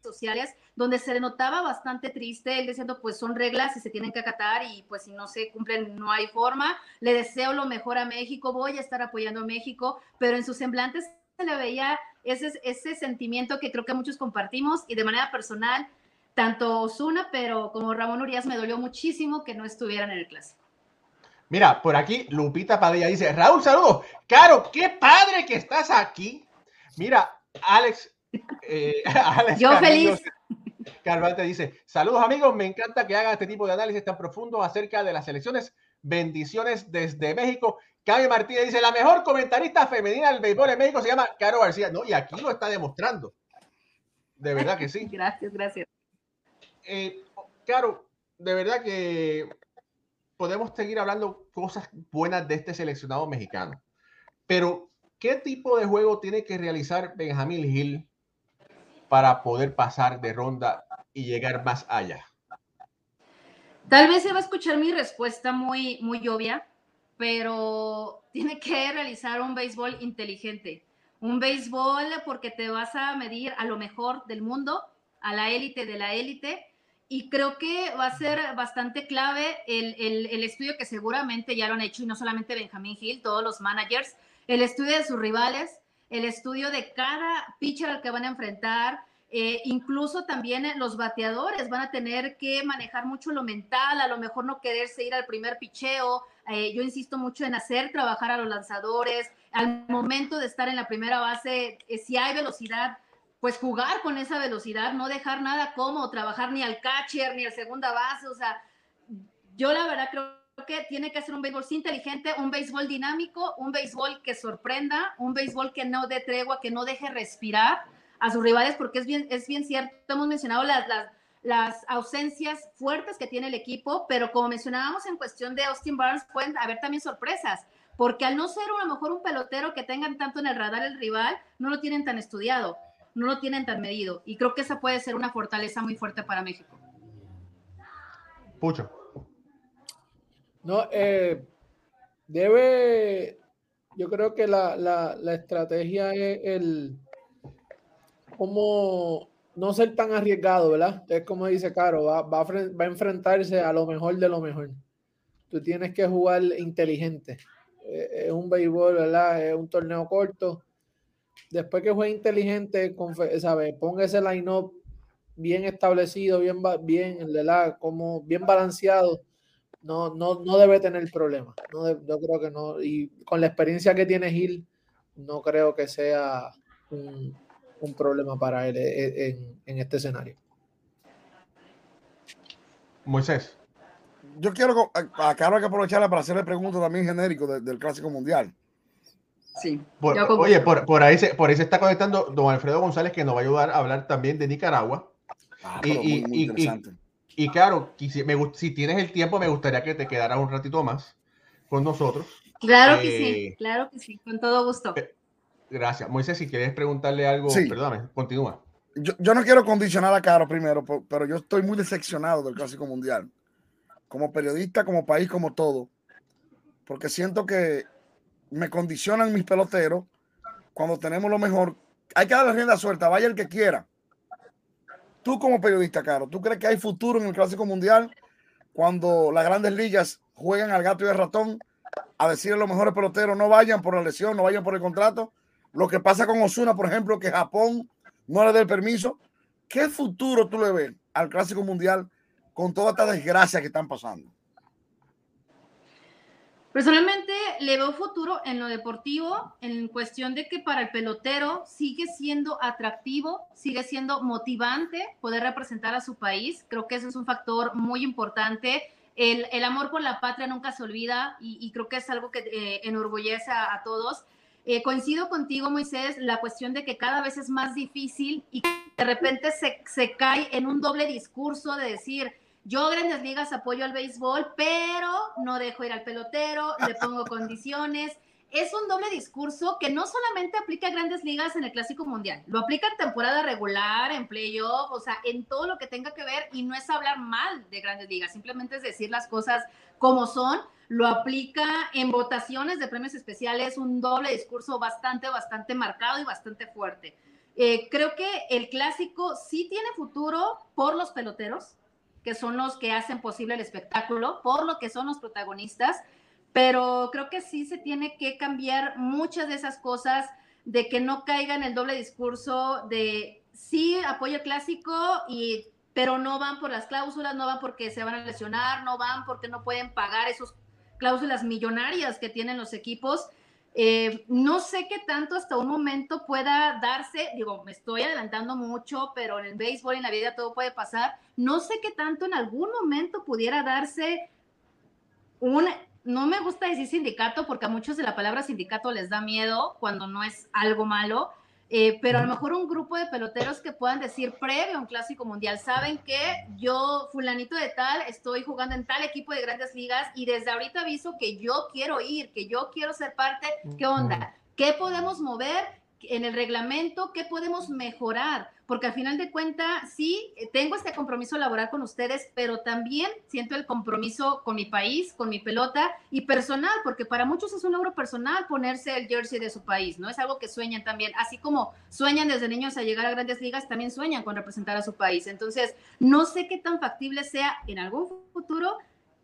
sociales donde se le notaba bastante triste, él diciendo pues son reglas y se tienen que acatar y pues si no se cumplen no hay forma. Le deseo lo mejor a México, voy a estar apoyando a México, pero en sus semblantes se le veía ese, ese sentimiento que creo que muchos compartimos y de manera personal, tanto Osuna, pero como Ramón Urias me dolió muchísimo que no estuvieran en el clásico. Mira, por aquí Lupita Padilla dice, Raúl, saludos. Caro, qué padre que estás aquí. Mira, Alex, eh, Alex Yo Carrillo, feliz. Carvalho te dice, saludos amigos, me encanta que haga este tipo de análisis tan profundo acerca de las elecciones. Bendiciones desde México. Cabe Martínez dice, la mejor comentarista femenina del béisbol en México se llama Caro García. No, y aquí lo está demostrando. De verdad que sí. gracias, gracias. Eh, claro, de verdad que podemos seguir hablando cosas buenas de este seleccionado mexicano. Pero, ¿qué tipo de juego tiene que realizar Benjamín Hill para poder pasar de ronda y llegar más allá? Tal vez se va a escuchar mi respuesta muy, muy obvia, pero tiene que realizar un béisbol inteligente. Un béisbol porque te vas a medir a lo mejor del mundo, a la élite de la élite, y creo que va a ser bastante clave el, el, el, estudio que seguramente ya lo han hecho, y no solamente Benjamín Hill, todos los managers, el estudio de sus rivales, el estudio de cada pitcher al que van a enfrentar, eh, incluso también los bateadores van a tener que manejar mucho lo mental, a lo mejor no quererse ir al primer picheo. Eh, yo insisto mucho en hacer trabajar a los lanzadores. Al momento de estar en la primera base, eh, si hay velocidad, pues jugar con esa velocidad, no dejar nada como trabajar ni al catcher ni al segunda base. O sea, yo la verdad creo que tiene que ser un béisbol inteligente, un béisbol dinámico, un béisbol que sorprenda, un béisbol que no dé tregua, que no deje respirar a sus rivales, porque es bien, es bien cierto, hemos mencionado las, las, las ausencias fuertes que tiene el equipo, pero como mencionábamos en cuestión de Austin Barnes, pueden haber también sorpresas, porque al no ser a lo mejor un pelotero que tengan tanto en el radar el rival, no lo tienen tan estudiado, no lo tienen tan medido, y creo que esa puede ser una fortaleza muy fuerte para México. Pucho. No, eh, debe, yo creo que la, la, la estrategia es el como no ser tan arriesgado, ¿verdad? Es como dice Caro, va, va, va, a, enfrentarse a lo mejor de lo mejor. Tú tienes que jugar inteligente. Es un béisbol, ¿verdad? Es un torneo corto. Después que juegue inteligente, ¿sabes? Ponga ese line-up bien establecido, bien, bien, ¿verdad? Como bien balanceado. No, no, no debe tener problemas. No yo creo que no. Y con la experiencia que tiene Gil, no creo que sea un, un problema para él en, en este escenario. Moisés. Yo quiero, acá hay que aprovecharla para hacerle preguntas también genérico de, del Clásico Mundial. Sí. Por, oye, por, por, ahí se, por ahí se está conectando don Alfredo González, que nos va a ayudar a hablar también de Nicaragua. Ah, y, muy, muy y, y, claro, si, me, si tienes el tiempo, me gustaría que te quedaras un ratito más con nosotros. Claro eh, que sí, claro que sí, con todo gusto. Eh, Gracias. Moisés, si quieres preguntarle algo, sí. perdóname, continúa. Yo, yo, no quiero condicionar a Caro primero, pero yo estoy muy decepcionado del Clásico Mundial. Como periodista, como país, como todo. Porque siento que me condicionan mis peloteros cuando tenemos lo mejor. Hay que darle rienda suelta, vaya el que quiera. Tú como periodista, Caro, ¿tú crees que hay futuro en el Clásico Mundial cuando las grandes ligas juegan al gato y al ratón a decirle a los mejores peloteros no vayan por la lesión, no vayan por el contrato? Lo que pasa con Osuna, por ejemplo, que Japón no le dé el permiso. ¿Qué futuro tú le ves al Clásico Mundial con todas estas desgracias que están pasando? Personalmente le veo futuro en lo deportivo, en cuestión de que para el pelotero sigue siendo atractivo, sigue siendo motivante poder representar a su país. Creo que ese es un factor muy importante. El, amor por la patria nunca se olvida y, creo que es algo que eh, enorgullece a, todos. Eh, coincido contigo, Moisés, la cuestión de que cada vez es más difícil y de repente se cae en un doble discurso de decir, yo grandes ligas apoyo al béisbol, pero no dejo ir al pelotero, le pongo condiciones. Es un doble discurso que no solamente aplica a grandes ligas en el Clásico Mundial, lo aplica en temporada regular, en playoff, o sea, en todo lo que tenga que ver y no es hablar mal de grandes ligas, simplemente es decir las cosas como son, lo aplica en votaciones de premios especiales, un doble discurso bastante, bastante marcado y bastante fuerte. Eh, creo que el clásico sí tiene futuro por los peloteros, que son los que hacen posible el espectáculo, por lo que son los protagonistas, pero creo que sí se tiene que cambiar muchas de esas cosas, de que no caiga en el doble discurso de sí apoyo clásico y pero no van por las cláusulas, no van porque se van a lesionar, no van porque no pueden pagar esos cláusulas millonarias que tienen los equipos. Eh, no sé qué tanto hasta un momento pueda darse, digo, me estoy adelantando mucho, pero en el béisbol, en la vida todo puede pasar. No sé qué tanto en algún momento pudiera darse un, no me gusta decir sindicato porque a muchos de la palabra sindicato les da miedo cuando no es algo malo, eh, pero a lo mejor un grupo de peloteros que puedan decir previo a un clásico mundial, saben que yo, fulanito de tal, estoy jugando en tal equipo de grandes ligas y desde ahorita aviso que yo quiero ir, que yo quiero ser parte, ¿qué onda? ¿Qué podemos mover en el reglamento? ¿Qué podemos mejorar? porque al final de cuentas, sí, tengo este compromiso laboral con ustedes, pero también siento el compromiso con mi país, con mi pelota y personal, porque para muchos es un logro personal ponerse el jersey de su país, ¿no? Es algo que sueñan también, así como sueñan desde niños a llegar a grandes ligas, también sueñan con representar a su país. Entonces, no sé qué tan factible sea en algún futuro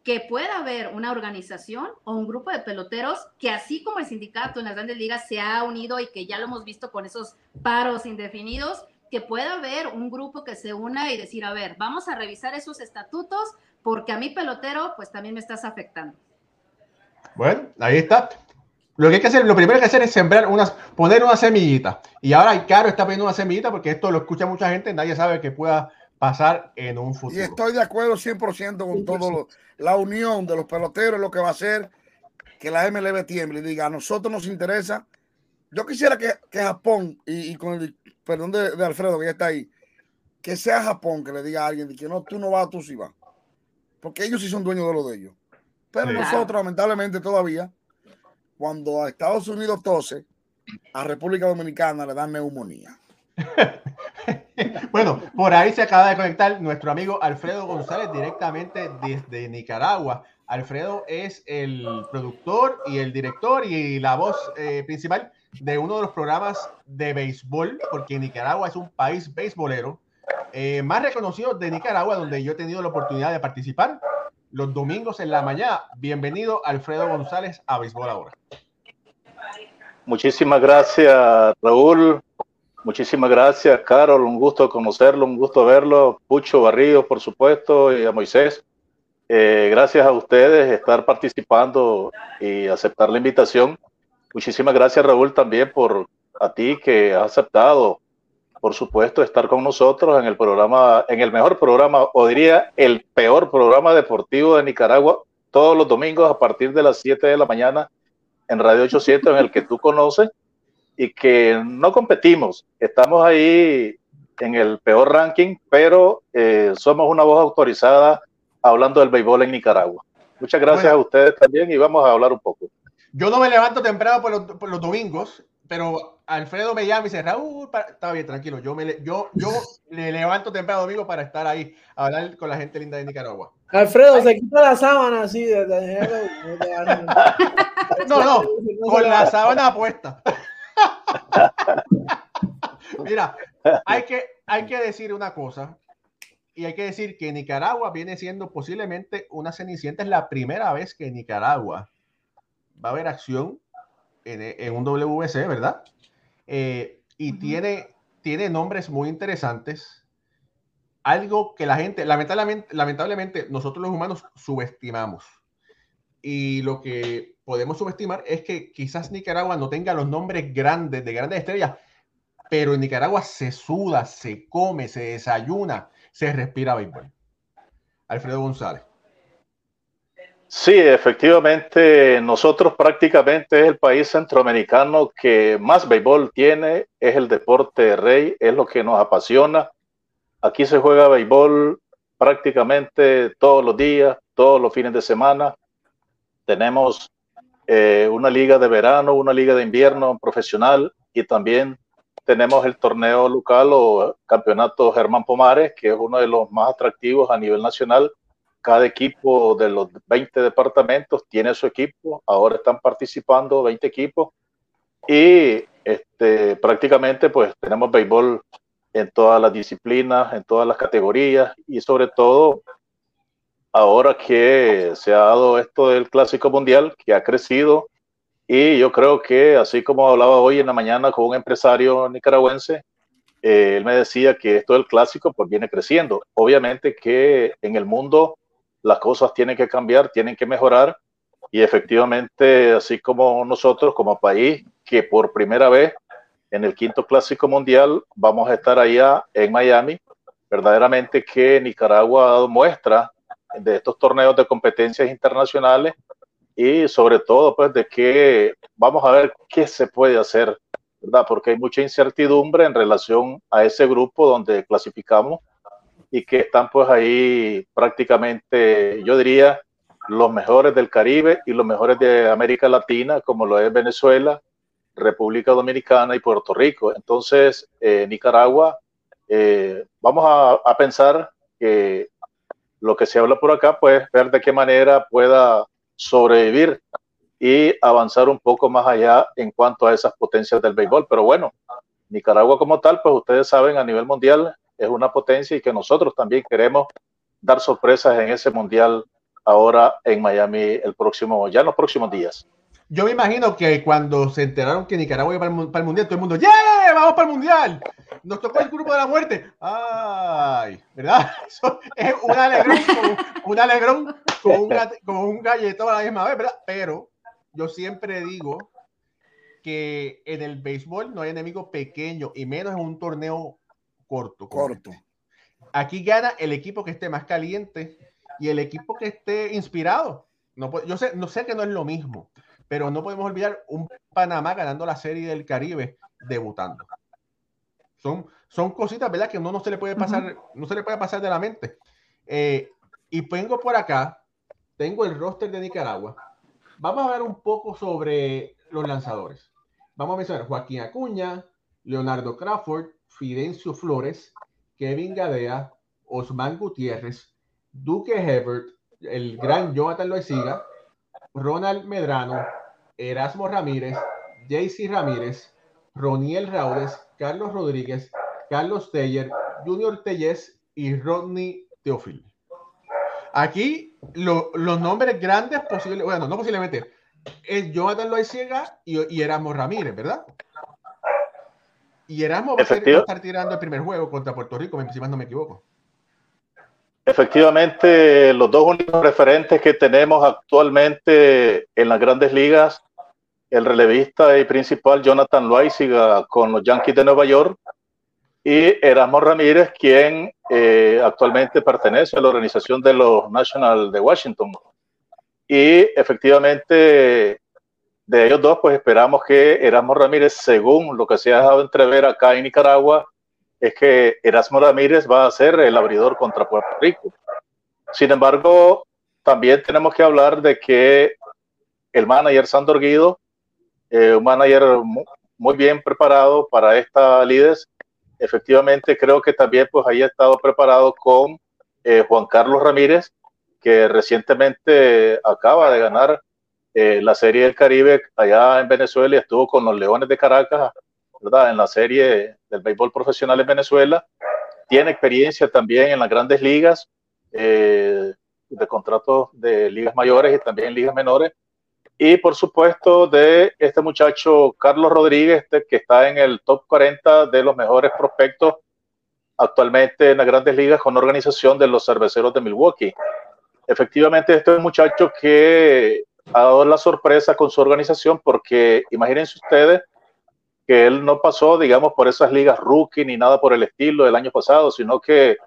que pueda haber una organización o un grupo de peloteros que así como el sindicato en las grandes ligas se ha unido y que ya lo hemos visto con esos paros indefinidos, que pueda haber un grupo que se una y decir, a ver, vamos a revisar esos estatutos porque a mi pelotero pues también me estás afectando. Bueno, ahí está. Lo que hay que hacer, lo primero que hay que hacer es sembrar unas, poner una semillita. Y ahora Caro está poniendo una semillita porque esto lo escucha mucha gente, nadie sabe que pueda pasar en un futuro. Y estoy de acuerdo 100% con todo la unión de los peloteros, lo que va a hacer que la MLB tiemble y diga, a nosotros nos interesa. Yo quisiera que, que Japón, y, y, con el perdón de, Alfredo, que ya está ahí, que sea Japón que le diga a alguien que no, tú no vas, tú sí vas. Porque ellos sí son dueños de lo de ellos. Pero nosotros, lamentablemente, todavía, cuando a Estados Unidos tose, a República Dominicana le dan neumonía. bueno, por ahí se acaba de conectar nuestro amigo Alfredo González directamente desde Nicaragua. Alfredo es el productor y el director y la voz eh, principal de uno de los programas de béisbol, porque Nicaragua es un país béisbolero, eh, más reconocido de Nicaragua, donde yo he tenido la oportunidad de participar los domingos en la mañana. Bienvenido, Alfredo González, a Béisbol Ahora. Muchísimas gracias, Raúl. Muchísimas gracias, Carol. Un gusto conocerlo, un gusto verlo. Pucho Barrio, por supuesto, y a Moisés. Eh, gracias a ustedes estar participando y aceptar la invitación. Muchísimas gracias, Raúl, también por a ti que has aceptado, por supuesto, estar con nosotros en el programa, en el mejor programa, o diría el peor programa deportivo de Nicaragua, todos los domingos a partir de las 7 de la mañana en Radio 800, en el que tú conoces y que no competimos. Estamos ahí en el peor ranking, pero eh, somos una voz autorizada hablando del béisbol en Nicaragua. Muchas gracias a ustedes también y vamos a hablar un poco. Yo no me levanto temprano por los, domingos, pero Alfredo me llama y dice, Raúl, está bien, tranquilo, yo, me yo, yo le levanto temprano domingo para estar ahí, a hablar con la gente linda de Nicaragua. Alfredo, se quita la sábana así. no, no, con la sábana puesta. Mira, hay que, hay que decir una cosa, y hay que decir que Nicaragua viene siendo posiblemente una cenicienta, es la primera vez que Nicaragua va a haber acción en, un WC, ¿verdad? Eh, y tiene, tiene nombres muy interesantes. Algo que la gente, lamentablemente, lamentablemente, nosotros los humanos subestimamos. Y lo que podemos subestimar es que quizás Nicaragua no tenga los nombres grandes, de grandes estrellas, pero en Nicaragua se suda, se come, se desayuna, se respira béisbol. Alfredo González. Sí, efectivamente, nosotros prácticamente es el país centroamericano que más béisbol tiene, es el deporte rey, es lo que nos apasiona. Aquí se juega béisbol prácticamente todos los días, todos los fines de semana. Tenemos eh, una liga de verano, una liga de invierno profesional y también tenemos el torneo local o campeonato Germán Pomares, que es uno de los más atractivos a nivel nacional. Cada equipo de los 20 departamentos tiene su equipo, ahora están participando 20 equipos. Y este, prácticamente pues tenemos béisbol en todas las disciplinas, en todas las categorías y sobre todo ahora que se ha dado esto del Clásico Mundial, que ha crecido y yo creo que así como hablaba hoy en la mañana con un empresario nicaragüense, eh, él me decía que esto del clásico pues viene creciendo. Obviamente que en el mundo las cosas tienen que cambiar, tienen que mejorar y efectivamente, así como nosotros como país, que por primera vez en el quinto clásico mundial vamos a estar allá en Miami, verdaderamente que Nicaragua ha dado muestra de estos torneos de competencias internacionales y sobre todo pues de que vamos a ver qué se puede hacer ¿verdad? Porque hay mucha incertidumbre en relación a ese grupo donde clasificamos y que están pues ahí prácticamente, yo diría, los mejores del Caribe y los mejores de América Latina, como lo es Venezuela, República Dominicana y Puerto Rico. Entonces, eh, Nicaragua, eh, vamos a, a, pensar que lo que se habla por acá, pues ver de qué manera pueda sobrevivir y avanzar un poco más allá en cuanto a esas potencias del béisbol. Pero bueno, Nicaragua como tal, pues ustedes saben, a nivel mundial es una potencia y que nosotros también queremos dar sorpresas en ese mundial ahora en Miami el próximo, ya en los próximos días. Yo me imagino que cuando se enteraron que Nicaragua iba para el, mundial, todo el mundo, ¡yeah! ¡Vamos para el mundial! Nos tocó el grupo de la muerte. ¡Ay! ¿Verdad? Eso es un alegrón, con, un alegrón con un, con un galletón a la misma vez, ¿verdad? Pero yo siempre digo que en el béisbol no hay enemigo pequeño y menos en un torneo corto. Corto. Aquí gana el equipo que esté más caliente y el equipo que esté inspirado. No, yo sé, no sé que no es lo mismo, pero no podemos olvidar un Panamá ganando la serie del Caribe debutando. Son, son cositas, ¿verdad? Que uno no se le puede pasar, no se le puede pasar de la mente. Eh, y vengo por acá, tengo el roster de Nicaragua. Vamos a ver un poco sobre los lanzadores. Vamos a mencionar Joaquín Acuña, Leonardo Crawford, Fidencio Flores, Kevin Gadea, Osman Gutiérrez, Duque Hebert, el gran Jonathan Loaiziga, Ronald Medrano, Erasmo Ramírez, JC Ramírez, Roniel Raudes, Carlos Rodríguez, Carlos Teller, Junior Tellez y Rodney Teofil. Aquí los nombres grandes posibles, bueno, no posiblemente, es Jonathan Loaiziga y, y Erasmo Ramírez, ¿verdad? Y Erasmo va a estar tirando el primer juego contra Puerto Rico, si más no me equivoco. Efectivamente, los dos únicos referentes que tenemos actualmente en las grandes ligas, el relevista y principal Jonathan Loaiziga con los Yankees de Nueva York y Erasmo Ramírez, quien eh, actualmente pertenece a la organización de los National de Washington. Y efectivamente de ellos dos, pues esperamos que Erasmo Ramírez, según lo que se ha dejado entrever acá en Nicaragua, es que Erasmo Ramírez va a ser el abridor contra Puerto Rico. Sin embargo, también tenemos que hablar de que el manager Sandor Guido, eh, un manager muy bien preparado para esta lides, efectivamente creo que también pues ahí ha estado preparado con eh, Juan Carlos Ramírez, que recientemente acaba de ganar eh, la Serie del Caribe allá en Venezuela y estuvo con los Leones de Caracas, ¿verdad? En la serie del béisbol profesional en Venezuela. Tiene experiencia también en las grandes ligas, eh, de contratos de ligas mayores y también ligas menores. Y por supuesto de este muchacho Carlos Rodríguez, este, que está en el top 40 de los mejores prospectos actualmente en las grandes ligas con organización de los cerveceros de Milwaukee. Efectivamente, este es un muchacho que ha dado la sorpresa con su organización porque imagínense ustedes que él no pasó, digamos, por esas ligas rookie ni nada por el estilo del año pasado, sino que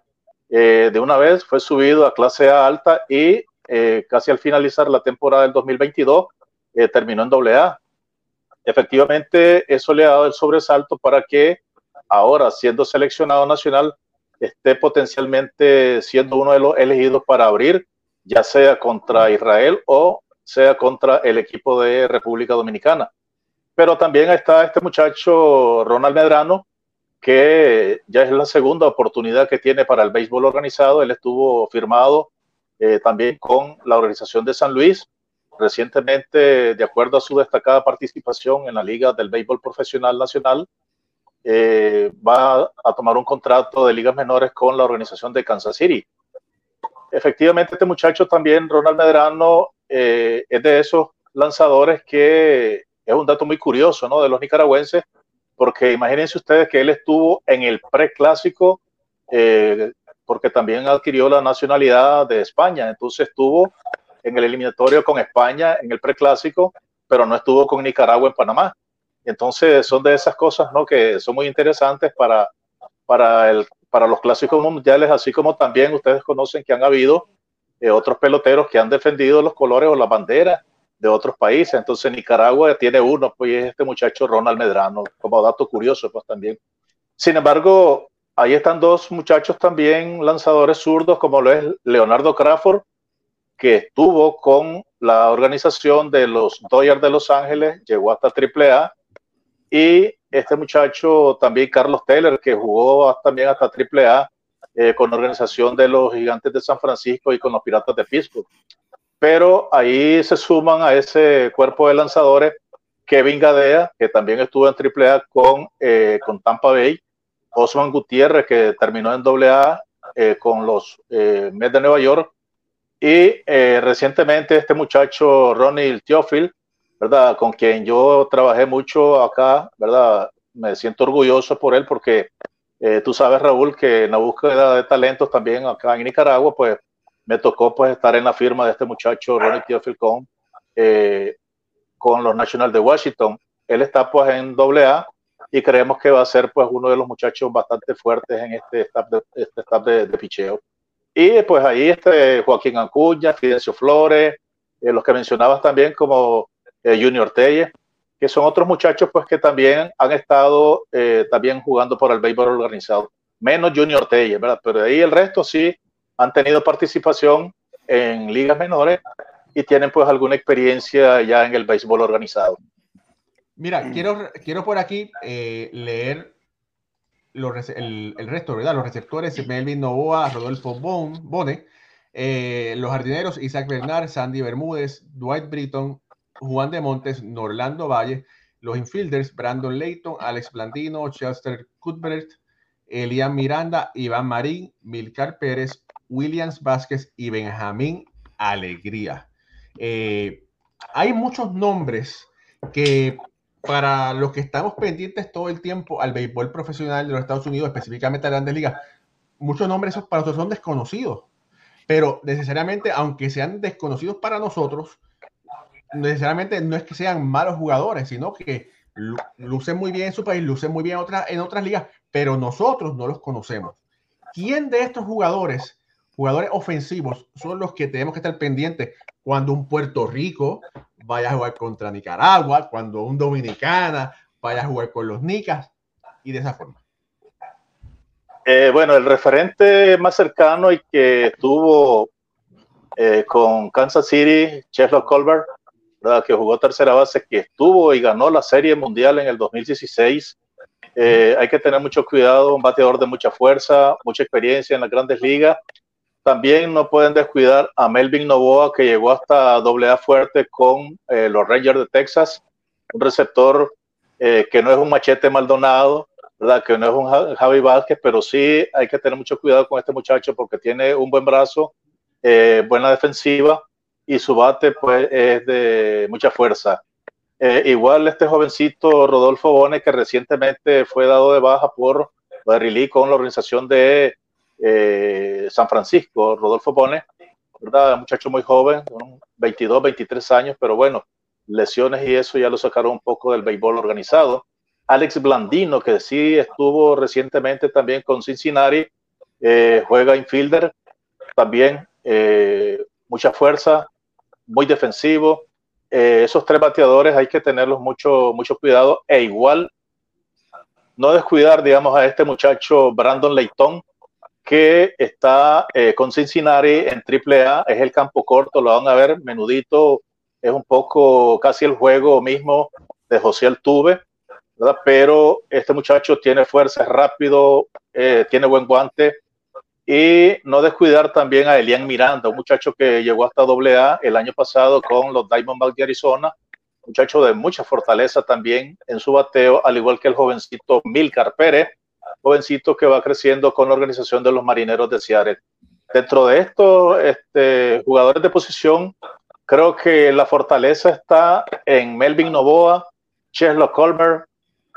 eh, de una vez fue subido a clase A alta y eh, casi al finalizar la temporada del 2022 eh, terminó en doble A. Efectivamente, eso le ha dado el sobresalto para que ahora, siendo seleccionado nacional, esté potencialmente siendo uno de los elegidos para abrir, ya sea contra Israel o sea contra el equipo de República Dominicana. Pero también está este muchacho Ronald Medrano, que ya es la segunda oportunidad que tiene para el béisbol organizado. Él estuvo firmado eh, también con la organización de San Luis. Recientemente, de acuerdo a su destacada participación en la Liga del Béisbol Profesional Nacional, eh, va a tomar un contrato de ligas menores con la organización de Kansas City. Efectivamente, este muchacho también, Ronald Medrano, eh, es de esos lanzadores que es un dato muy curioso, ¿no? De los nicaragüenses, porque imagínense ustedes que él estuvo en el preclásico, eh, porque también adquirió la nacionalidad de España, entonces estuvo en el eliminatorio con España en el preclásico, pero no estuvo con Nicaragua en Panamá. Entonces son de esas cosas, ¿no? Que son muy interesantes para, para, el, para los clásicos mundiales, así como también ustedes conocen que han habido eh, otros peloteros que han defendido los colores o la bandera de otros países. Entonces Nicaragua tiene uno, pues es este muchacho Ronald Medrano, como dato curioso, pues también. Sin embargo, ahí están dos muchachos también lanzadores zurdos, como lo es Leonardo Crawford, que estuvo con la organización de los Dodgers de Los Ángeles, llegó hasta AAA, y este muchacho también Carlos Taylor, que jugó también hasta AAA eh, con la organización de los Gigantes de San Francisco y con los Piratas de Pittsburgh. Pero ahí se suman a ese cuerpo de lanzadores Kevin Gadea, que también estuvo en AAA con, eh, con Tampa Bay, Osman Gutiérrez, que terminó en AA eh, con los eh, Mets de Nueva York, y eh, recientemente este muchacho Ronnie Teofil, ¿verdad? Con quien yo trabajé mucho acá, ¿verdad? Me siento orgulloso por él porque tú sabes, Raúl, que en la búsqueda de talentos también acá en Nicaragua, pues me tocó pues estar en la firma de este muchacho Ronnie Teofil con, con los Nationals de Washington. Él está pues en AA y creemos que va a ser pues uno de los muchachos bastante fuertes en este staff de, este de, picheo. Y pues ahí este Joaquín Ancuña, Fidencio Flores, eh, los que mencionabas también como eh, Junior Telle, que son otros muchachos pues que también han estado eh, también jugando por el béisbol organizado. Menos Junior Telle, ¿verdad? Pero de ahí el resto sí han tenido participación en ligas menores y tienen pues alguna experiencia ya en el béisbol organizado. Mira, quiero, quiero por aquí eh, leer los, el, el, resto, ¿verdad? Los receptores, Melvin Novoa, Rodolfo bon, Bone, eh, los jardineros, Isaac Bernard, Sandy Bermúdez, Dwight Britton, Juan de Montes, Norlando Valle, los infielders, Brandon Leighton, Alex Blandino, Chester Cuthbert, Elian Miranda, Iván Marín, Milcar Pérez, Williams Vázquez y Benjamín Alegría. Eh, hay muchos nombres que para los que estamos pendientes todo el tiempo al béisbol profesional de los Estados Unidos, específicamente a grandes ligas, muchos nombres para nosotros son desconocidos. Pero necesariamente, aunque sean desconocidos para nosotros, necesariamente no es que sean malos jugadores, sino que lucen muy bien en su país, lucen muy bien en, en otras ligas, pero nosotros no los conocemos. ¿Quién de estos jugadores, jugadores ofensivos, son los que tenemos que estar pendientes cuando un Puerto Rico vaya a jugar contra Nicaragua, cuando un Dominicana vaya a jugar con los Nicas y de esa forma. Eh, bueno, el referente más cercano y que estuvo eh, con Kansas City, Cheslow Colbert, ¿verdad? que jugó tercera base, que estuvo y ganó la Serie Mundial en el 2016. Eh, hay que tener mucho cuidado, un bateador de mucha fuerza, mucha experiencia en las grandes ligas también no pueden descuidar a Melvin Novoa, que llegó hasta AA fuerte con eh, los Rangers de Texas, un receptor eh, que no es un machete Maldonado, ¿verdad? que no es un Javi Vázquez, pero sí hay que tener mucho cuidado con este muchacho porque tiene un buen brazo, eh, buena defensiva y su bate pues es de mucha fuerza. igual este jovencito Rodolfo Bone, que recientemente fue dado de baja por Barry Lee con la organización de eh, San Francisco, Rodolfo Pone, ¿verdad? Un muchacho muy joven, 22, 23 años, pero bueno, lesiones y eso ya lo sacaron un poco del béisbol organizado. Alex Blandino, que sí estuvo recientemente también con Cincinnati, eh, juega infielder, también eh, mucha fuerza, muy defensivo. esos tres bateadores hay que tenerlos mucho, mucho cuidado e igual no descuidar, digamos, a este muchacho Brandon Leighton, que está eh, con Cincinnati en AAA, es el campo corto, lo van a ver menudito, es un poco casi el juego mismo de José Altuve, ¿verdad? pero este muchacho tiene fuerza, es rápido, eh, tiene buen guante. Y no descuidar también a Elian Miranda, un muchacho que llegó hasta AA el año pasado con los Diamondbacks de Arizona, muchacho de mucha fortaleza también en su bateo, al igual que el jovencito Milcar Pérez, jovencito que va creciendo con la organización de los marineros de Seattle. Dentro de estos este, jugadores de posición, creo que la fortaleza está en Melvin Novoa, Cheslo Colmer,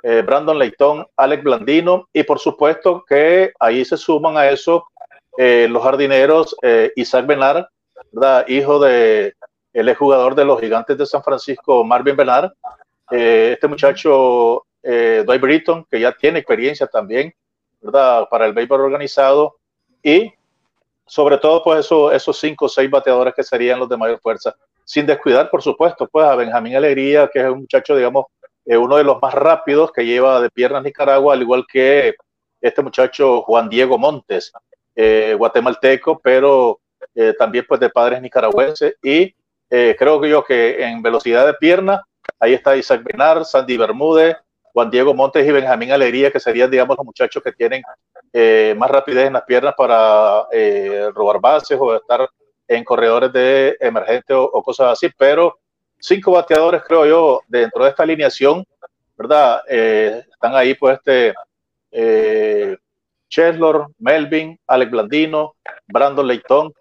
eh, Brandon Leighton, Alex Blandino y por supuesto que ahí se suman a eso eh, los jardineros eh, Isaac Benar, hijo de el jugador de los gigantes de San Francisco, Marvin Benar. este muchacho eh, Dwight Britton, que ya tiene experiencia también, ¿verdad? Para el béisbol organizado y sobre todo, pues eso, esos cinco o seis bateadores que serían los de mayor fuerza. sin descuidar, por supuesto, pues a Benjamín Alegría, que es un muchacho, digamos, eh, uno de los más rápidos que lleva de piernas Nicaragua, al igual que este muchacho Juan Diego Montes, eh, guatemalteco, pero eh, también pues de padres nicaragüenses. Y creo que yo que en velocidad de pierna, ahí está Isaac Benar, Sandy Bermúdez, Juan Diego Montes y Benjamín Alegría, que serían, digamos, los muchachos que tienen más rapidez en las piernas para robar bases o estar en corredores de emergente o cosas así, pero cinco bateadores, creo yo, dentro de esta alineación, ¿verdad? Eh, están ahí, pues, este eh, Melvin, Alex Blandino, Brandon Leighton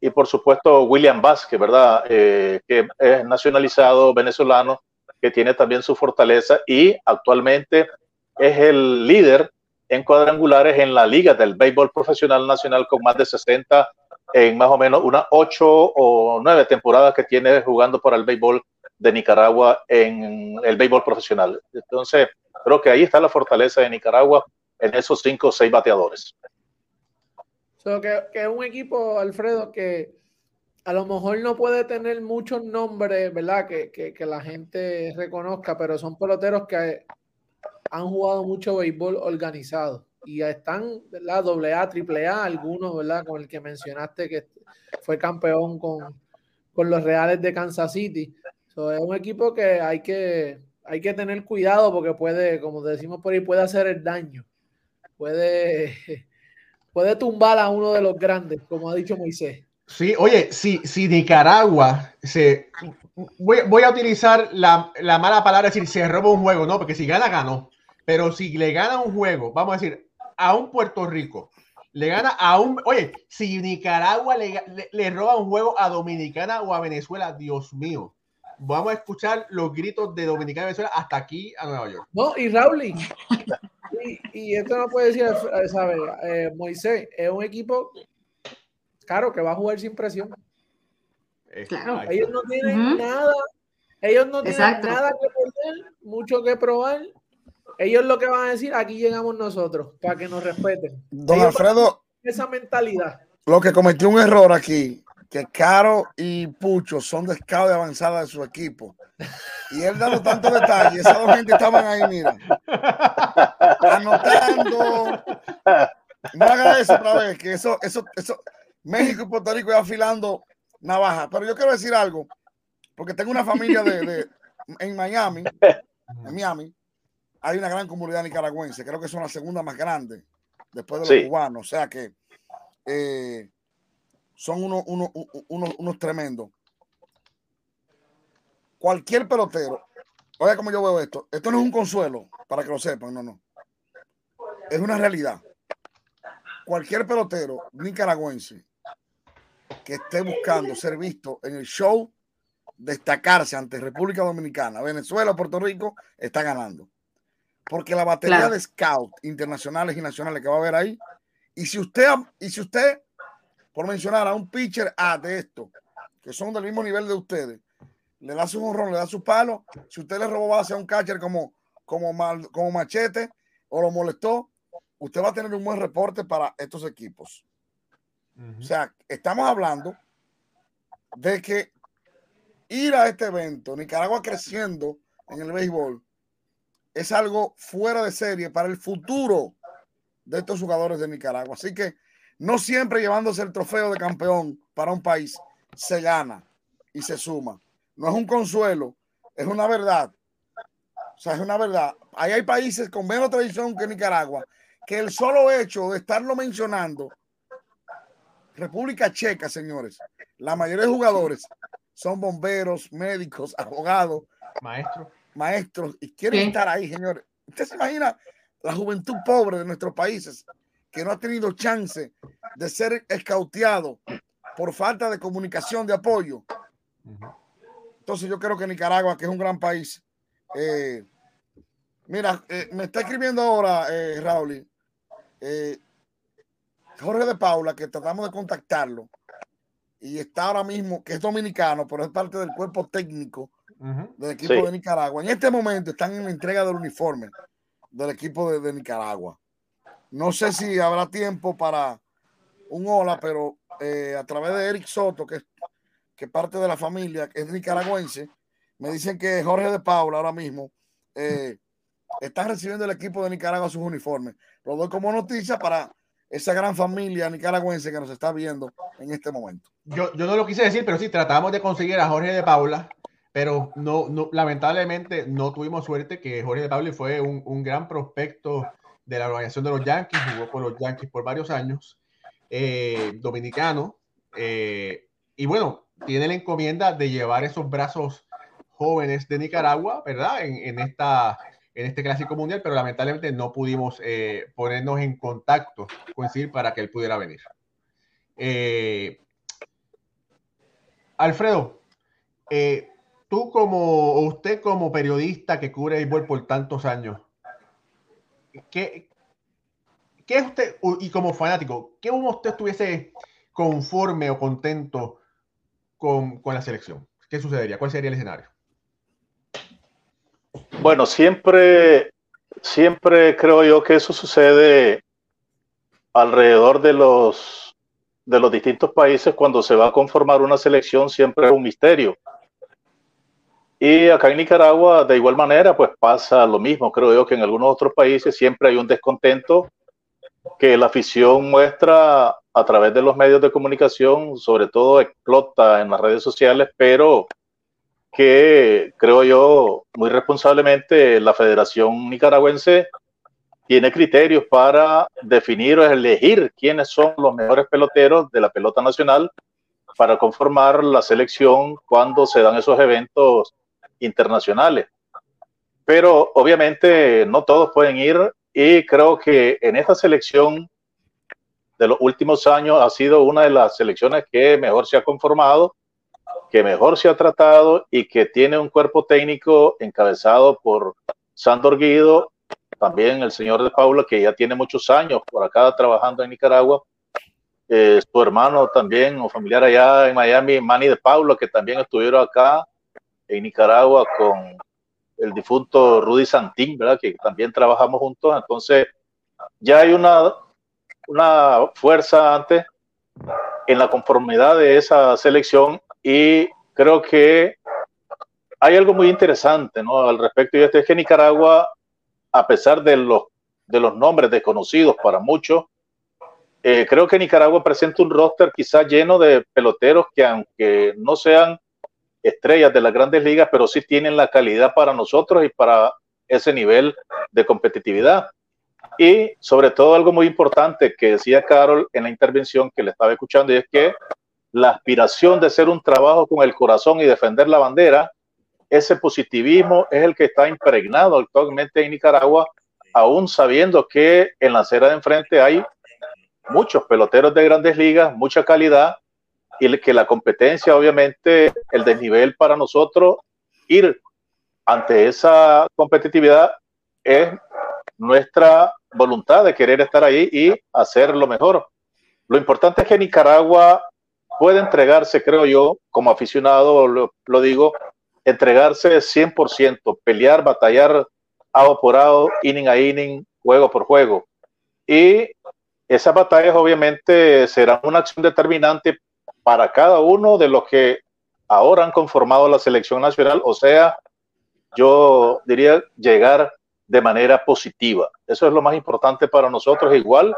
y, por supuesto, William Vázquez, ¿verdad? Eh, que es nacionalizado venezolano, que tiene también su fortaleza y actualmente es el líder en cuadrangulares en la liga del béisbol profesional nacional con más de 60 en más o menos unas ocho o nueve temporadas que tiene jugando por el béisbol de Nicaragua en el béisbol profesional. Entonces, creo que ahí está la fortaleza de Nicaragua en esos cinco o seis bateadores. que, es un equipo, Alfredo, que a lo mejor no puede tener muchos nombres, ¿verdad? Que, que, la gente reconozca, pero son peloteros que han jugado mucho béisbol organizado y están, ¿verdad? Doble A, triple A, algunos, ¿verdad? Con el que mencionaste que fue campeón con, con los Reales de Kansas City. es un equipo que hay que hay que tener cuidado porque puede, como decimos por ahí, puede hacer el daño. Puede, puede tumbar a uno de los grandes, como ha dicho Moisés. Sí, oye, si, si Nicaragua se. Voy, voy a utilizar la, la, mala palabra, decir, se roba un juego, no, porque si gana, ganó. Pero si le gana un juego, vamos a decir, a un Puerto Rico, le gana a un. Oye, si Nicaragua le, le, roba un juego a Dominicana o a Venezuela, Dios mío. Vamos a escuchar los gritos de Dominicana y Venezuela hasta aquí a Nueva York. No, y Raúl, y, y, esto no puede decir, ¿sabe? Eh, Moisés, es un equipo, claro, que va a jugar sin presión. Claro. Ellos no tienen nada, ellos no tienen nada que perder, mucho que probar ellos lo que van a decir, aquí llegamos nosotros, para que nos respeten. Don Alfredo, esa mentalidad. Lo que cometió un error aquí, que Caro y Pucho son de scout de avanzada de su equipo. Y él dando tantos detalles, esas dos gente estaban ahí, mira, anotando. No haga eso otra vez, que eso, eso, eso, México y Puerto Rico ya afilando navaja. Pero yo quiero decir algo, porque tengo una familia de, de en Miami, en Miami, hay una gran comunidad nicaragüense, creo que son la segunda más grande después de los cubanos, o sea que eh, son unos uno, tremendos. Cualquier pelotero, oiga como yo veo esto, esto no es un consuelo, para que lo sepan, no, no. Es una realidad. Cualquier pelotero nicaragüense que esté buscando ser visto en el show, destacarse ante República Dominicana, Venezuela, Puerto Rico, está ganando porque la batería de scout internacionales y nacionales que va a haber ahí, y si usted, y si usted, por mencionar a un pitcher A de esto, que son del mismo nivel de ustedes, le da su honrón, le da su palo, si usted le robó base a un catcher como, como, como machete o lo molestó, usted va a tener un buen reporte para estos equipos. O sea, estamos hablando de que ir a este evento, Nicaragua creciendo en el béisbol, es algo fuera de serie para el futuro de estos jugadores de Nicaragua. Así que no siempre llevándose el trofeo de campeón para un país se gana y se suma. No es un consuelo, es una verdad. O sea, es una verdad. Ahí hay países con menos tradición que Nicaragua, que el solo hecho de estarlo mencionando, República Checa, señores, la mayoría de jugadores son bomberos, médicos, abogados, maestros maestros y quieren estar ahí, señores. Usted se imagina la juventud pobre de nuestros países que no ha tenido chance de ser escauteado por falta de comunicación, de apoyo. Entonces yo creo que Nicaragua, que es un gran país, eh, mira, eh, me está escribiendo ahora eh, Raúl, eh, Jorge de Paula, que tratamos de contactarlo y está ahora mismo, que es dominicano, pero es parte del cuerpo técnico del equipo de Nicaragua. En este momento están en la entrega del uniforme del equipo de, Nicaragua. No sé si habrá tiempo para un hola, pero eh, a través de Eric Soto, que, que parte de la familia que es nicaragüense, me dicen que Jorge de Paula ahora mismo eh, está recibiendo el equipo de Nicaragua sus uniformes. Lo doy como noticia para esa gran familia nicaragüense que nos está viendo en este momento. Yo, yo no lo quise decir, pero sí tratamos de conseguir a Jorge de Paula, pero no, no lamentablemente no tuvimos suerte que Jorge de Paula fue un, un, gran prospecto de la organización de los Yankees, jugó por los Yankees por varios años, eh, dominicano, eh, y bueno, tiene la encomienda de llevar esos brazos jóvenes de Nicaragua, ¿verdad? En, en esta en este clásico mundial, pero lamentablemente no pudimos eh, ponernos en contacto, coincidir para que él pudiera venir. Eh, Alfredo, eh, tú como, usted como periodista que cubre béisbol por tantos años, ¿qué, ¿qué usted, y como fanático, qué usted estuviese conforme o contento con, con la selección? ¿Qué sucedería? ¿Cuál sería el escenario? Bueno, siempre, siempre creo yo que eso sucede alrededor de los, de los distintos países cuando se va a conformar una selección, siempre es un misterio. Y acá en Nicaragua, de igual manera, pues pasa lo mismo. Creo yo que en algunos otros países siempre hay un descontento que la afición muestra a través de los medios de comunicación, sobre todo explota en las redes sociales, pero que creo yo muy responsablemente la Federación Nicaragüense tiene criterios para definir o elegir quiénes son los mejores peloteros de la pelota nacional para conformar la selección cuando se dan esos eventos internacionales. Pero obviamente no todos pueden ir y creo que en esta selección de los últimos años ha sido una de las selecciones que mejor se ha conformado que mejor se ha tratado y que tiene un cuerpo técnico encabezado por Sandor Guido, también el señor de Paula, que ya tiene muchos años por acá trabajando en Nicaragua, eh, su hermano también, o familiar allá en Miami, Manny de Paula, que también estuvieron acá en Nicaragua con el difunto Rudy Santín, ¿verdad? Que también trabajamos juntos. Entonces, ya hay una, una fuerza antes en la conformidad de esa selección y creo que hay algo muy interesante ¿no? al respecto y este es que Nicaragua, a pesar de los, de los nombres desconocidos para muchos, eh, creo que Nicaragua presenta un roster quizá lleno de peloteros que aunque no sean estrellas de las grandes ligas, pero sí tienen la calidad para nosotros y para ese nivel de competitividad. Y sobre todo algo muy importante que decía Carol en la intervención que le estaba escuchando y es que la aspiración de ser un trabajo con el corazón y defender la bandera, ese positivismo es el que está impregnado actualmente en Nicaragua, aún sabiendo que en la acera de enfrente hay muchos peloteros de grandes ligas, mucha calidad, y que la competencia, obviamente, el desnivel para nosotros, ir ante esa competitividad es nuestra voluntad de querer estar ahí y hacer lo mejor. Lo importante es que Nicaragua puede entregarse, creo yo, como aficionado, lo, digo, entregarse 100%, pelear, batallar a por inning a inning, juego por juego. Y esas batallas obviamente serán una acción determinante para cada uno de los que ahora han conformado la selección nacional, o sea, yo diría llegar de manera positiva. Eso es lo más importante para nosotros, igual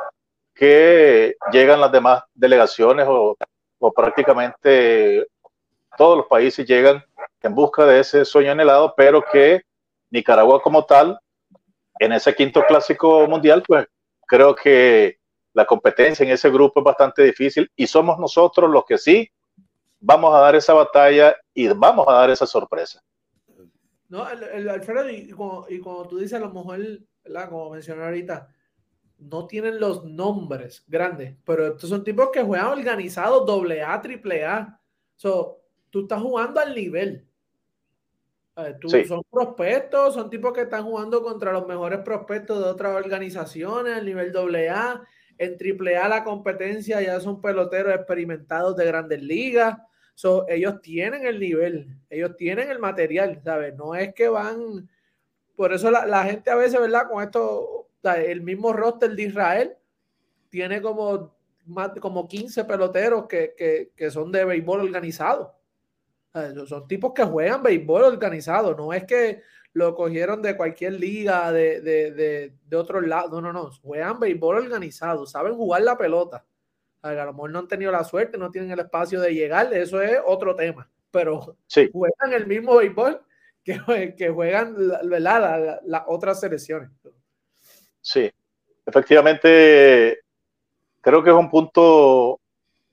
que llegan las demás delegaciones o o prácticamente todos los países llegan en busca de ese sueño anhelado, pero que Nicaragua como tal, en ese quinto clásico mundial, pues creo que la competencia en ese grupo es bastante difícil y somos nosotros los que sí vamos a dar esa batalla y vamos a dar esa sorpresa. No, el, Alfredo, y como, tú dices, a lo mejor, como mencioné ahorita, no tienen los nombres grandes, pero estos son tipos que juegan organizados doble A, triple A. So, tú estás jugando al nivel. Son prospectos, son tipos que están jugando contra los mejores prospectos de otras organizaciones, al nivel doble A. En triple A la competencia ya son peloteros experimentados de grandes ligas. So, ellos tienen el nivel, ellos tienen el material, ¿sabes? No es que van... Por eso la, la gente a veces, ¿verdad? Con esto el mismo roster de Israel tiene como, más, como 15 peloteros que, son de béisbol organizado. Son tipos que juegan béisbol organizado, no es que lo cogieron de cualquier liga de, de, de, de otro lado, no, no, no, juegan béisbol organizado, saben jugar la pelota. A, lo mejor no han tenido la suerte, no tienen el espacio de llegar, eso es otro tema, pero juegan el mismo béisbol que, que juegan las la, otras selecciones. Sí, efectivamente, creo que es un punto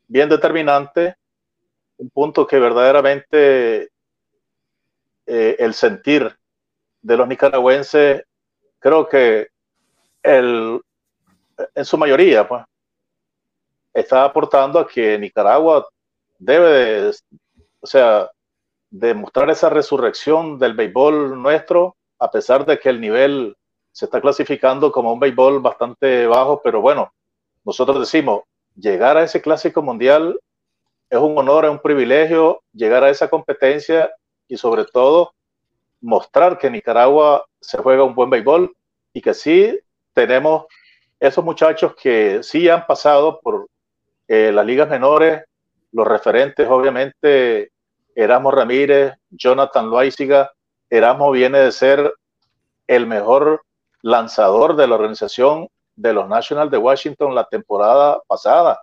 bien determinante un punto que verdaderamente eh, el sentir de los nicaragüenses, creo que el, en su mayoría, pues, está aportando a que Nicaragua debe de, o sea, demostrar esa resurrección del béisbol nuestro, a pesar de que el nivel se está clasificando como un béisbol bastante bajo, pero bueno, nosotros decimos, llegar a ese clásico mundial es un honor, es un privilegio llegar a esa competencia y sobre todo mostrar que Nicaragua se juega un buen béisbol y que sí tenemos esos muchachos que sí han pasado por eh, las ligas menores, los referentes obviamente Erasmo Ramírez, Jonathan Loaiziga, Erasmo viene de ser el mejor lanzador de la organización de los Nationals de Washington la temporada pasada,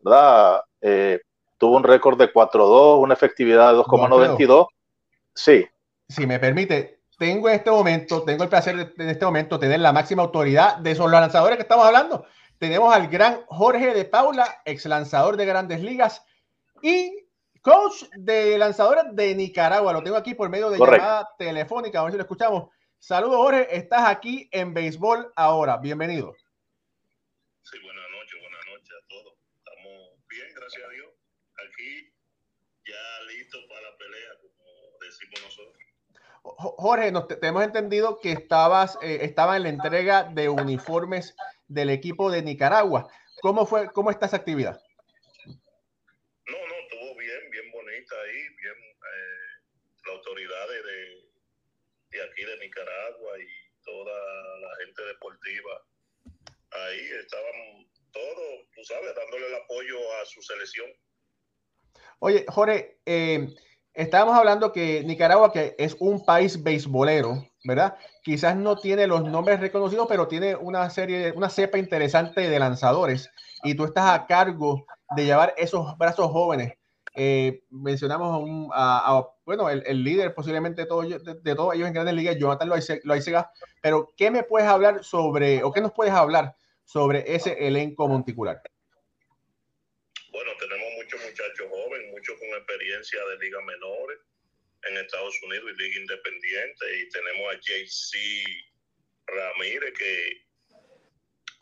¿verdad? Eh, tuvo un récord de 4-2, una efectividad de 2,92. Sí. Si me permite, tengo en este momento, tengo el placer de, en este momento tener la máxima autoridad de esos lanzadores que estamos hablando. Tenemos al gran Jorge de Paula, ex lanzador de grandes ligas y coach de lanzadores de Nicaragua. Lo tengo aquí por medio de llamada telefónica, a ver si lo escuchamos. Saludos, Jorge. Estás aquí en Béisbol ahora. Bienvenido. Sí, buenas noches, buenas noches a todos. Estamos bien, gracias a Dios aquí ya listo para la pelea, como decimos nosotros. Jorge, nos te, hemos entendido que estabas, eh, estaba en la entrega de uniformes del equipo de Nicaragua. ¿Cómo fue, cómo está esa actividad? No, no, estuvo bien, bien bonita ahí, bien eh, las autoridades de, de aquí de Nicaragua y toda la gente deportiva ahí estaban todos, tú sabes, dándole el apoyo a su selección. Oye, Jorge, eh, estábamos hablando que Nicaragua, que es un país beisbolero, ¿verdad? Quizás no tiene los nombres reconocidos, pero tiene una serie, una cepa interesante de lanzadores. Y tú estás a cargo de llevar esos brazos jóvenes. Eh, mencionamos a, bueno, el, líder posiblemente de, todo, de, todos ellos en grandes ligas, Jonathan Loaizaga, pero ¿qué me puedes hablar sobre, o qué nos puedes hablar sobre ese elenco monticular? Bueno, tenemos muchos muchachos jóvenes, muchos con experiencia de ligas menores en Estados Unidos y liga independiente. Y tenemos a JC Ramírez, que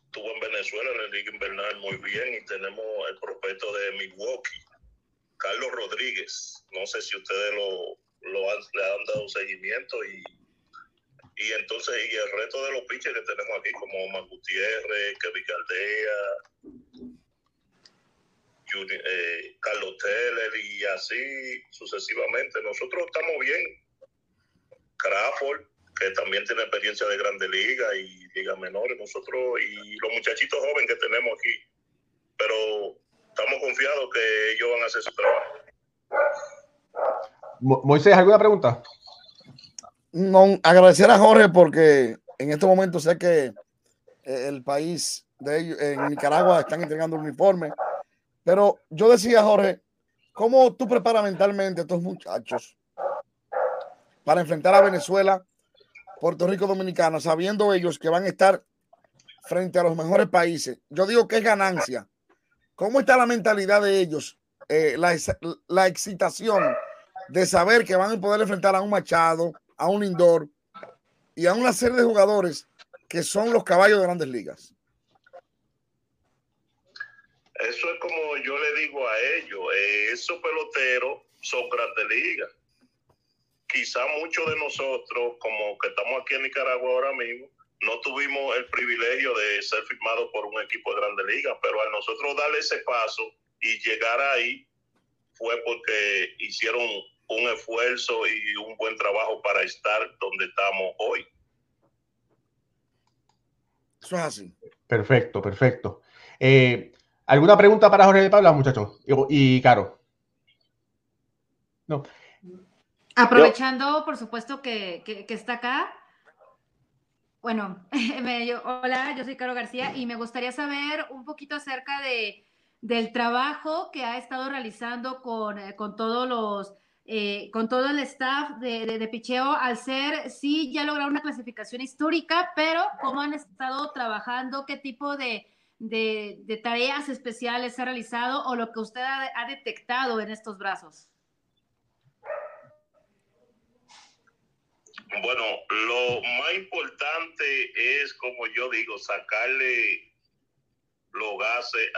estuvo en Venezuela en la liga invernal muy bien. Y tenemos el prospecto de Milwaukee, Carlos Rodríguez. No sé si ustedes lo, lo han, le han dado seguimiento y y entonces y el resto de los pitchers que tenemos aquí como Omar Gutiérrez, Kevin Caldea, eh, Carlos Teller y así sucesivamente. Nosotros estamos bien. Crawford, que también tiene experiencia de Grande Liga y Liga Menores, nosotros y los muchachitos jóvenes que tenemos aquí. Pero estamos confiados que ellos van a hacer su trabajo. Moisés, ¿alguna pregunta? No, agradecer a Jorge porque en este momento sé que el país de ellos, en Nicaragua, están entregando uniformes pero yo decía, Jorge, ¿cómo tú preparas mentalmente a estos muchachos para enfrentar a Venezuela, Puerto Rico, Dominicana, sabiendo ellos que van a estar frente a los mejores países? Yo digo que es ganancia. ¿Cómo está la mentalidad de ellos? Eh, la, la excitación de saber que van a poder enfrentar a un Machado, a un Lindor y a una serie de jugadores que son los caballos de grandes ligas. Eso es como yo le digo a ellos, eh, esos peloteros son grandes ligas. Quizá muchos de nosotros, como que estamos aquí en Nicaragua ahora mismo, no tuvimos el privilegio de ser firmados por un equipo de grandes ligas, pero al nosotros darle ese paso y llegar ahí fue porque hicieron un esfuerzo y un buen trabajo para estar donde estamos hoy. Eso es así. Perfecto, perfecto. Eh, ¿Alguna pregunta para Jorge de Pablo, muchachos? Y, Caro. No. Aprovechando, por supuesto, que, que, está acá. Bueno, hola, yo soy Caro García y me gustaría saber un poquito acerca de, del trabajo que ha estado realizando con, eh, con todos los eh, con todo el staff de, de, Picheo, al ser, sí, ya lograron una clasificación histórica, pero cómo han estado trabajando, qué tipo de, de tareas especiales ha realizado o lo que usted ha, detectado en estos brazos. Bueno, lo más importante es, como yo digo, sacarle los gases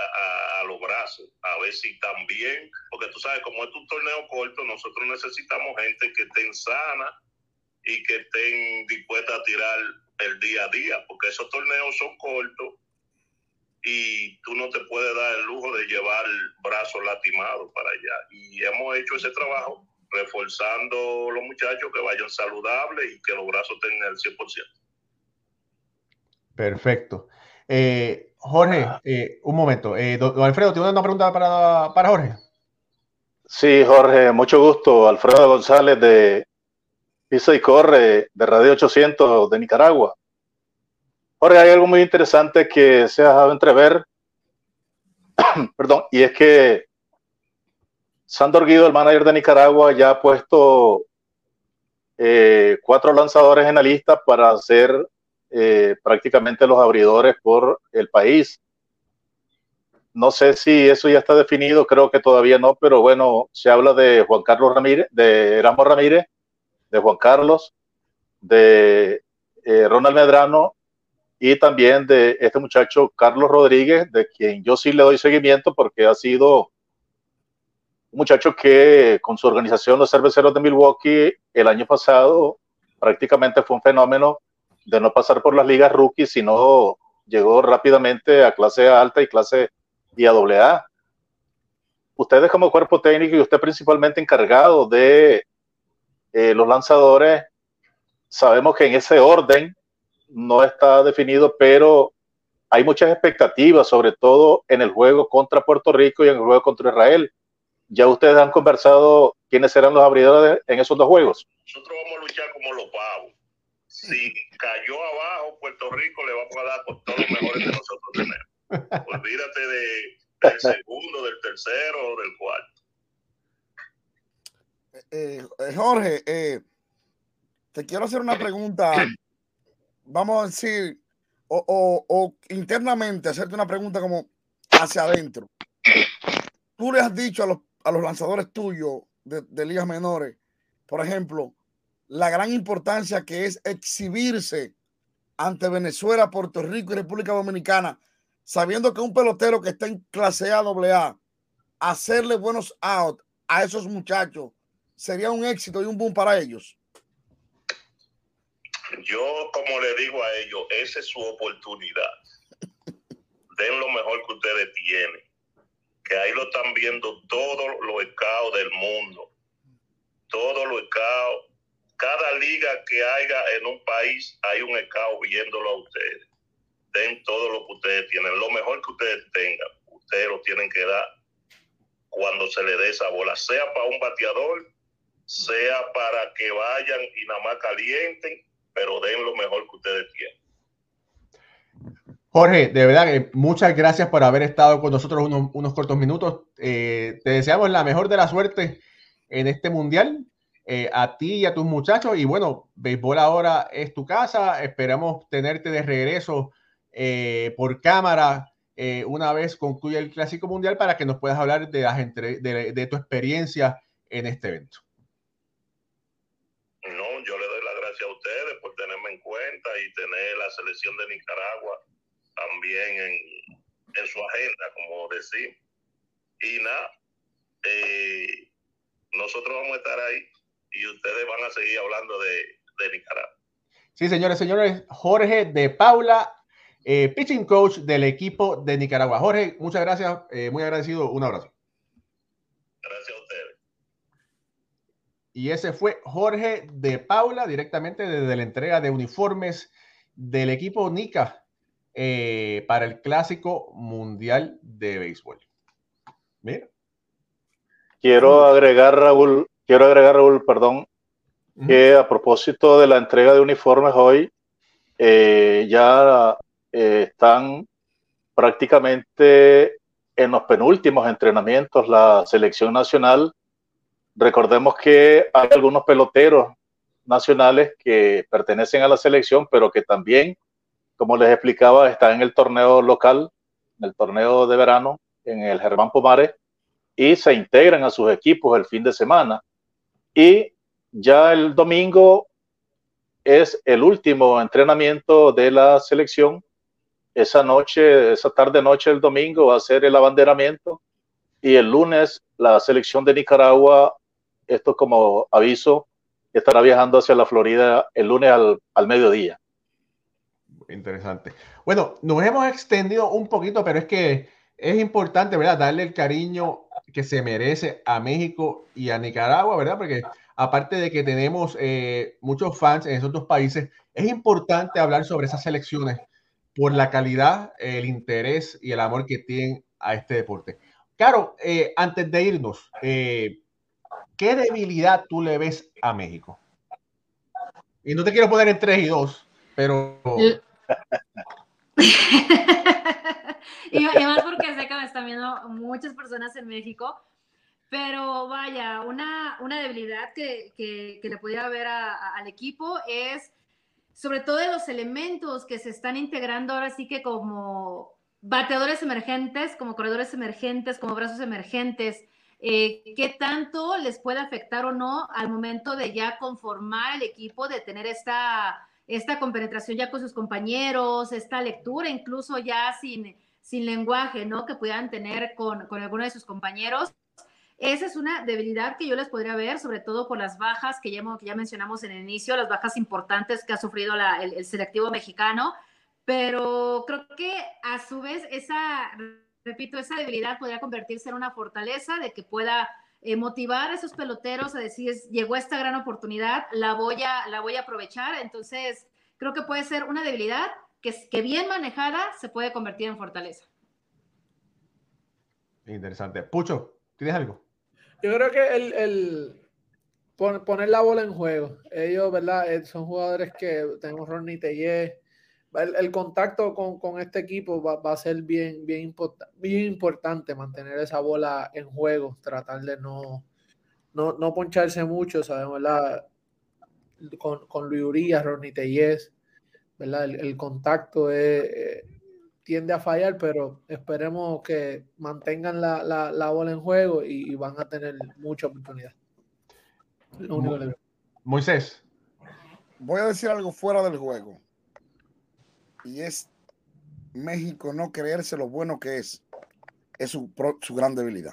a, los brazos, a ver si también, porque tú sabes, como es un torneo corto, nosotros necesitamos gente que estén sana y que estén dispuesta a tirar el día a día, porque esos torneos son cortos y tú no te puedes dar el lujo de llevar brazos lastimados para allá. Y hemos hecho ese trabajo reforzando los muchachos que vayan saludables y que los brazos tengan el 100%. Perfecto. Eh, Jorge, eh, un momento. Eh, don, Alfredo, ¿tiene una pregunta para, para Jorge? Sí, Jorge, mucho gusto. Alfredo González de Pisa y Corre de Radio 800 de Nicaragua. Jorge, hay algo muy interesante que se ha dejado entrever, perdón, y es que Sandor Guido, el manager de Nicaragua, ya ha puesto eh, cuatro lanzadores en la lista para hacer eh, prácticamente los abridores por el país. No sé si eso ya está definido, creo que todavía no, pero bueno, se habla de Juan Carlos Ramírez, de Erasmo Ramírez, de Juan Carlos, de eh, Ronald Medrano y también de este muchacho Carlos Rodríguez, de quien yo sí le doy seguimiento porque ha sido muchacho que con su organización Los Cerveceros de Milwaukee el año pasado prácticamente fue un fenómeno de no pasar por las ligas rookies, sino llegó rápidamente a clase alta y clase y a doble A. Ustedes como cuerpo técnico y usted principalmente encargado de eh, los lanzadores, sabemos que en ese orden no está definido, pero hay muchas expectativas, sobre todo en el juego contra Puerto Rico y en el juego contra Israel. Ya ustedes han conversado quiénes serán los abridores en esos dos juegos. Nosotros vamos a luchar como los pavos si cayó abajo Puerto Rico, le vamos a dar por todos los mejores que nosotros tenemos. Olvídate de, del segundo, del tercero o del cuarto. Eh, eh, Jorge, eh, te quiero hacer una pregunta. Vamos a decir, o, o, internamente, hacerte una pregunta como hacia adentro. Tú le has dicho a los, a los lanzadores tuyos de, ligas menores, por ejemplo, la gran importancia que es exhibirse ante Venezuela, Puerto Rico y República Dominicana, sabiendo que un pelotero que está en clase A, AA, hacerle buenos out a esos muchachos sería un éxito y un boom para ellos. Yo, como le digo a ellos, esa es su oportunidad. Den lo mejor que ustedes tienen. Que ahí lo están viendo todos los scouts del mundo. Todos los scouts cada liga que haya en un país hay un escao viéndolo a ustedes. Den todo lo que ustedes tienen, lo mejor que ustedes tengan, ustedes lo tienen que dar cuando se le dé esa bola, sea para un bateador, sea para que vayan y nada más calienten, pero den lo mejor que ustedes tienen. Jorge, de verdad que muchas gracias por haber estado con nosotros unos, cortos minutos. Eh, te deseamos la mejor de la suerte en este mundial eh, a ti y a tus muchachos. Y bueno, béisbol ahora es tu casa. Esperamos tenerte de regreso eh, por cámara eh, una vez concluya el Clásico Mundial para que nos puedas hablar de, las de, tu experiencia en este evento. No, yo le doy las gracias a ustedes por tenerme en cuenta y tener la selección de Nicaragua también en, en su agenda, como decimos. Y nada, nosotros vamos a estar ahí y ustedes van a seguir hablando de, de Nicaragua. Sí, señores, señores, Jorge de Paula, eh, pitching coach del equipo de Nicaragua. Jorge, muchas gracias, eh, muy agradecido, un abrazo. Gracias a ustedes. Y ese fue Jorge de Paula, directamente desde la entrega de uniformes del equipo Nica eh, para el Clásico Mundial de Béisbol. Mira. Quiero agregar, Raúl, quiero agregar, Raúl, perdón, que a propósito de la entrega de uniformes hoy, eh, ya eh, están prácticamente en los penúltimos entrenamientos la selección nacional. Recordemos que hay algunos peloteros nacionales que pertenecen a la selección, pero que también, como les explicaba, están en el torneo local, en el torneo de verano, en el Germán Pomares, y se integran a sus equipos el fin de semana. Y ya el domingo es el último entrenamiento de la selección. Esa noche, esa tarde noche del domingo va a ser el abanderamiento y el lunes la selección de Nicaragua, esto como aviso, estará viajando hacia la Florida el lunes al, al mediodía. Interesante. Bueno, nos hemos extendido un poquito, pero es que es importante, ¿verdad? Darle el cariño que se merece a México y a Nicaragua, ¿verdad? Porque aparte de que tenemos eh, muchos fans en esos dos países, es importante hablar sobre esas selecciones por la calidad, el interés y el amor que tienen a este deporte. Claro, eh, antes de irnos, eh, ¿qué debilidad tú le ves a México? Y no te quiero poner en 3 y 2, pero... y, más porque sé que me están viendo muchas personas en México, pero vaya, una, una debilidad que, que, le pudiera ver al equipo es sobre todo de los elementos que se están integrando ahora sí que como bateadores emergentes, como corredores emergentes, como brazos emergentes. Eh, ¿Qué tanto les puede afectar o no al momento de ya conformar el equipo, de tener esta, esta compenetración ya con sus compañeros, esta lectura incluso ya sin, sin lenguaje, ¿no? Que puedan tener con, con alguno de sus compañeros. Esa es una debilidad que yo les podría ver, sobre todo por las bajas que ya, ya mencionamos en el inicio, las bajas importantes que ha sufrido el, selectivo mexicano, pero creo que a su vez esa, repito, esa debilidad podría convertirse en una fortaleza de que pueda eh, motivar a esos peloteros a decir, llegó esta gran oportunidad, la voy a, la voy a aprovechar. Entonces, creo que puede ser una debilidad que, que bien manejada se puede convertir en fortaleza. Interesante. Pucho, ¿tienes algo? Yo creo que el, poner la bola en juego. Ellos, ¿verdad? Eh, son jugadores que tenemos Ronnie Tellez. El, contacto con, este equipo va, a ser bien, bien, bien importante mantener esa bola en juego, tratar de no, no, poncharse mucho, sabemos, ¿verdad? Con, con Luis Urias, Ronnie Tellez, ¿verdad? El, contacto es, eh, tiende a fallar, pero esperemos que mantengan la, bola en juego y, van a tener mucha oportunidad. Moisés. Voy a decir algo fuera del juego. Y es México no creerse lo bueno que es. Es su, gran debilidad.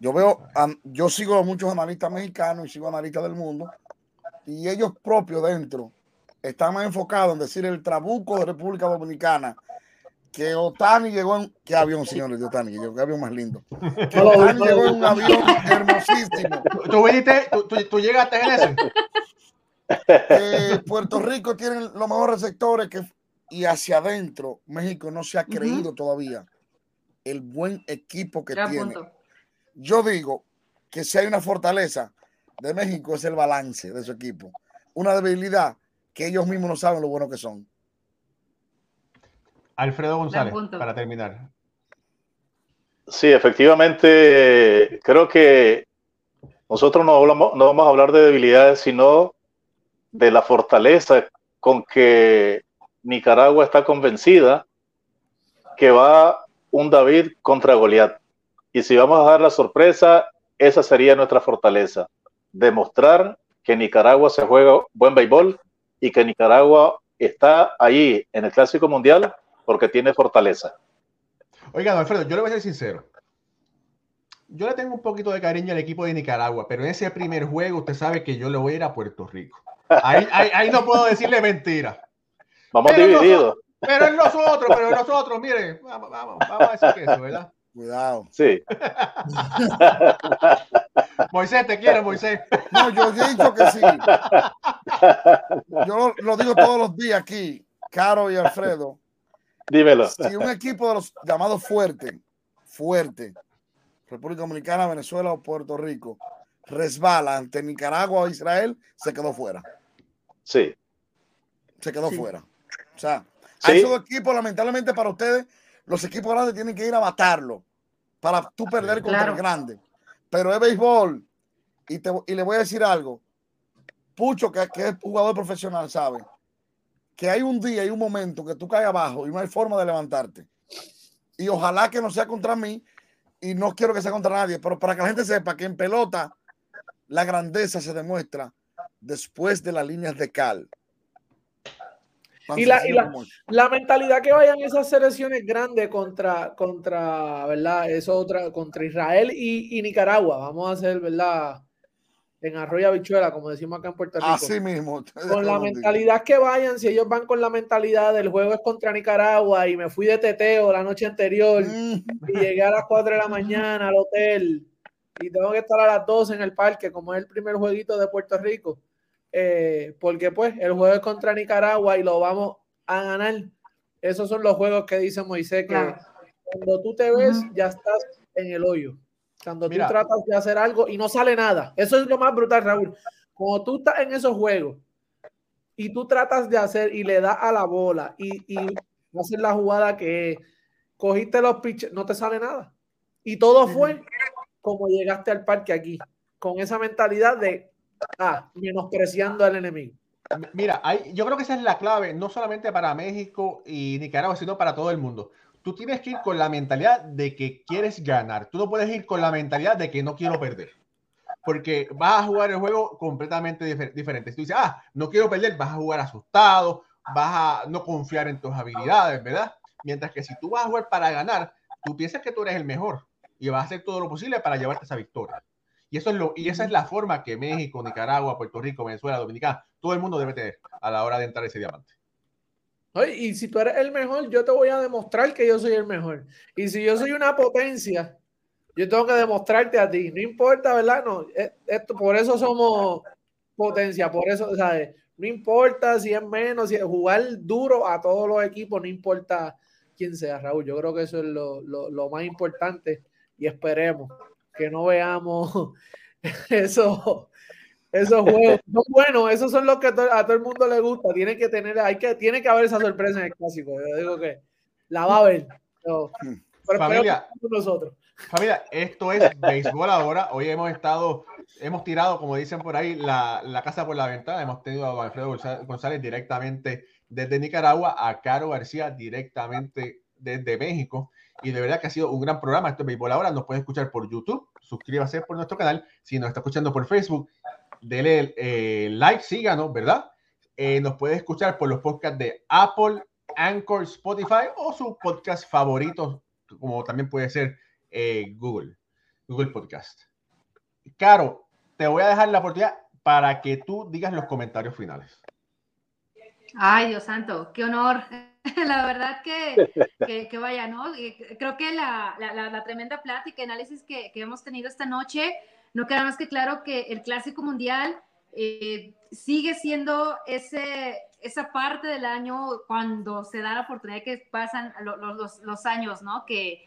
Yo veo, yo sigo a muchos analistas mexicanos y sigo analistas del mundo. Y ellos propios dentro está más enfocado en decir el trabuco de República Dominicana que Otani llegó en. ¿Qué avión, señores de Otani? ¿Qué avión más lindo? Que Otani llegó en un avión hermosísimo. ¿Tú, tú, tú, llegaste en ese? Que Puerto Rico tiene los mejores sectores que, y hacia adentro México no se ha creído todavía el buen equipo que tiene. Yo digo que si hay una fortaleza de México es el balance de su equipo. Una debilidad que ellos mismos no saben lo bueno que son. Alfredo González, para terminar. Sí, efectivamente, creo que nosotros no, hablamos, no vamos a hablar de debilidades, sino de la fortaleza con que Nicaragua está convencida que va un David contra Goliat. Y si vamos a dar la sorpresa, esa sería nuestra fortaleza. Demostrar que Nicaragua se juega buen béisbol y que Nicaragua está ahí en el Clásico Mundial porque tiene fortaleza. Oiga, Alfredo, yo le voy a ser sincero. Yo le tengo un poquito de cariño al equipo de Nicaragua, pero en ese primer juego usted sabe que yo le voy a ir a Puerto Rico. Ahí, no puedo decirle mentira. Vamos divididos. pero en nosotros, pero en nosotros, mire, vamos, vamos, vamos a decir que eso, ¿verdad? Cuidado. Sí. Moisés, te quiero, Moisés. No, yo he dicho que sí. Yo lo, digo todos los días aquí, Caro y Alfredo. Dímelo. Si un equipo de los llamados fuerte, fuerte, República Dominicana, Venezuela o Puerto Rico, resbala ante Nicaragua o Israel, se quedó fuera. Sí. Se quedó fuera. O sea, a esos equipos, lamentablemente para ustedes, los equipos grandes tienen que ir a matarlo para tú perder contra el grande. Pero es béisbol. Y, te, y le voy a decir algo. Pucho, que, que es jugador profesional, sabe que hay un día y un momento que tú caes abajo y no hay forma de levantarte. Y ojalá que no sea contra mí y no quiero que sea contra nadie, pero para que la gente sepa que en pelota la grandeza se demuestra después de las líneas de cal. Y, la, la, mentalidad que vayan esas selecciones grandes contra, contra, ¿verdad? Eso otra, contra Israel y, y Nicaragua. Vamos a hacer, ¿verdad? En Arroyo Habichuela, como decimos acá en Puerto Rico. Así mismo. Con la mentalidad que vayan, si ellos van con la mentalidad del juego es contra Nicaragua y me fui de teteo la noche anterior mm. y llegué a las 4 de la mañana al hotel y tengo que estar a las 12 en el parque, como es el primer jueguito de Puerto Rico, eh, porque pues el juego es contra Nicaragua y lo vamos a ganar. Esos son los juegos que dice Moisés, que cuando tú te ves, ya estás en el hoyo. Cuando tú tratas de hacer algo y no sale nada. Eso es lo más brutal, Raúl. Cuando tú estás en esos juegos y tú tratas de hacer y le das a la bola y, y hacer la jugada que cogiste los pitches, no te sale nada. Y todo fue como llegaste al parque aquí, con esa mentalidad de ah, menospreciando al enemigo. Mira, hay, yo creo que esa es la clave, no solamente para México y Nicaragua, sino para todo el mundo tú tienes que ir con la mentalidad de que quieres ganar. Tú no puedes ir con la mentalidad de que no quiero perder. Porque vas a jugar el juego completamente diferente. Si tú dices, ah, no quiero perder, vas a jugar asustado, vas a no confiar en tus habilidades, ¿verdad? Mientras que si tú vas a jugar para ganar, tú piensas que tú eres el mejor y vas a hacer todo lo posible para llevarte esa victoria. Y, eso es lo, y esa es la forma que México, Nicaragua, Puerto Rico, Venezuela, Dominicana, todo el mundo debe tener a la hora de entrar ese diamante. Y si tú eres el mejor, yo te voy a demostrar que yo soy el mejor. Y si yo soy una potencia, yo tengo que demostrarte a ti. No importa, ¿verdad? No, e, esto, por eso somos potencia, por eso, ¿sabes? No importa si es menos, si es jugar duro a todos los equipos, no importa quién sea, Raúl. Yo creo que eso es lo, lo más importante y esperemos que no veamos eso esos juegos son buenos, esos son los que a todo el mundo le gusta. Tiene que tener, hay que, tiene que haber esa sorpresa en el clásico. Yo digo que la va a haber. familia, nosotros. familia, esto es béisbol ahora. Hoy hemos estado, hemos tirado, como dicen por ahí, la, la casa por la ventana. Hemos tenido a Alfredo González directamente desde Nicaragua, a Caro García directamente desde México. Y de verdad que ha sido un gran programa. Esto es Béisbol Ahora. Nos puede escuchar por YouTube. Suscríbase por nuestro canal. Si nos está escuchando por Facebook, dele eh, like, síganos, ¿verdad? Eh, nos puede escuchar por los podcasts de Apple, Anchor, Spotify o sus podcast favoritos, como también puede ser eh, Google, Google Podcast. Caro, te voy a dejar la oportunidad para que tú digas los comentarios finales. Ay, Dios santo, qué honor. La verdad que, que, vaya, ¿no? Creo que la, la, tremenda plática, análisis que, que hemos tenido esta noche no queda más que claro que el Clásico Mundial eh, sigue siendo ese, esa parte del año cuando se da la oportunidad que pasan los, años, ¿no? Que,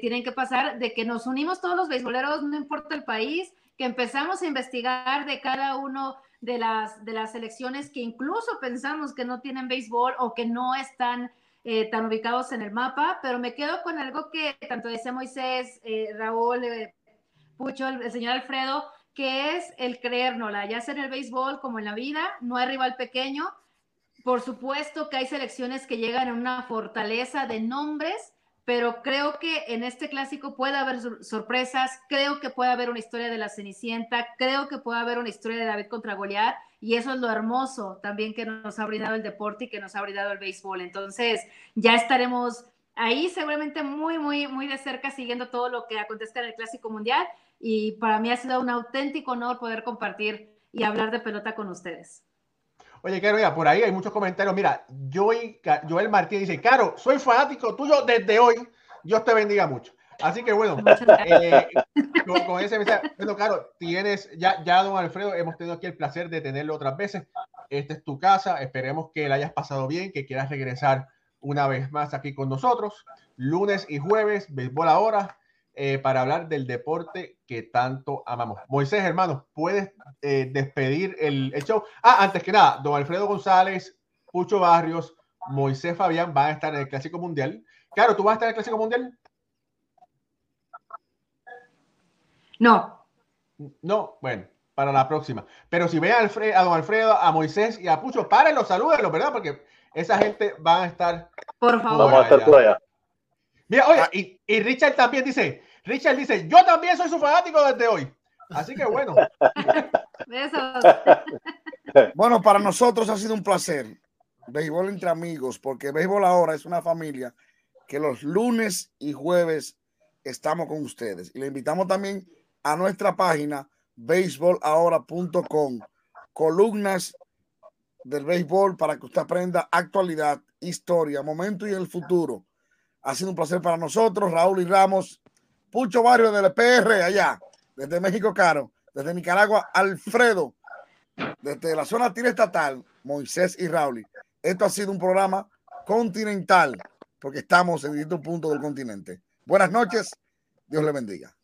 tienen que pasar, de que nos unimos todos los beisboleros, no importa el país, que empezamos a investigar de cada uno de las, de las selecciones que incluso pensamos que no tienen béisbol o que no están eh, tan ubicados en el mapa, pero me quedo con algo que tanto dice Moisés, eh, Raúl, Pucho, el, señor Alfredo, que es el creérnosla, ya sea en el béisbol como en la vida, no hay rival pequeño. Por supuesto que hay selecciones que llegan a una fortaleza de nombres, pero creo que en este clásico puede haber sorpresas, creo que puede haber una historia de la Cenicienta, creo que puede haber una historia de David contra Goliat, y eso es lo hermoso también que nos ha brindado el deporte y que nos ha brindado el béisbol. Entonces, ya estaremos ahí seguramente muy, muy, muy de cerca siguiendo todo lo que acontezca en el Clásico Mundial y para mí ha sido un auténtico honor poder compartir y hablar de pelota con ustedes. Oye, Caro, mira, por ahí hay muchos comentarios. Mira, Joel, Joel Martínez dice, Caro, soy fanático tuyo desde hoy. Dios te bendiga mucho. Así que bueno, eh, con, ese mensaje, bueno, Caro, tienes, ya, ya, don Alfredo, hemos tenido aquí el placer de tenerlo otras veces. Esta es tu casa, esperemos que la hayas pasado bien, que quieras regresar una vez más aquí con nosotros. Lunes y jueves, béisbol ahora, eh, para hablar del deporte que tanto amamos. Moisés, hermano, ¿puedes eh, despedir el, el, show? Ah, antes que nada, don Alfredo González, Pucho Barrios, Moisés Fabián van a estar en el Clásico Mundial. Claro, ¿tú vas a estar en el Clásico Mundial? No. No, bueno, para la próxima. Pero si ven a, Alfredo, a don Alfredo, a Moisés y a Pucho, párenlo, salúdenlos, ¿verdad? Porque esa gente va a estar. Por favor. Vamos a estar por allá. Mira, oye, y, y, Richard también dice, Richard dice, yo también soy su fanático desde hoy. Así que bueno. Besos. bueno, para nosotros ha sido un placer. Béisbol entre amigos, porque Béisbol ahora es una familia que los lunes y jueves estamos con ustedes. Y le invitamos también a nuestra página beisbolahora.com, columnas del béisbol para que usted aprenda actualidad, historia, momento y el futuro. Ha sido un placer para nosotros, Raúl y Ramos, Pucho Barrio del PR allá, desde México Caro, desde Nicaragua, Alfredo, desde la zona estatal, Moisés y Raúl. Esto ha sido un programa continental, porque estamos en distintos puntos del continente. Buenas noches, Dios le bendiga.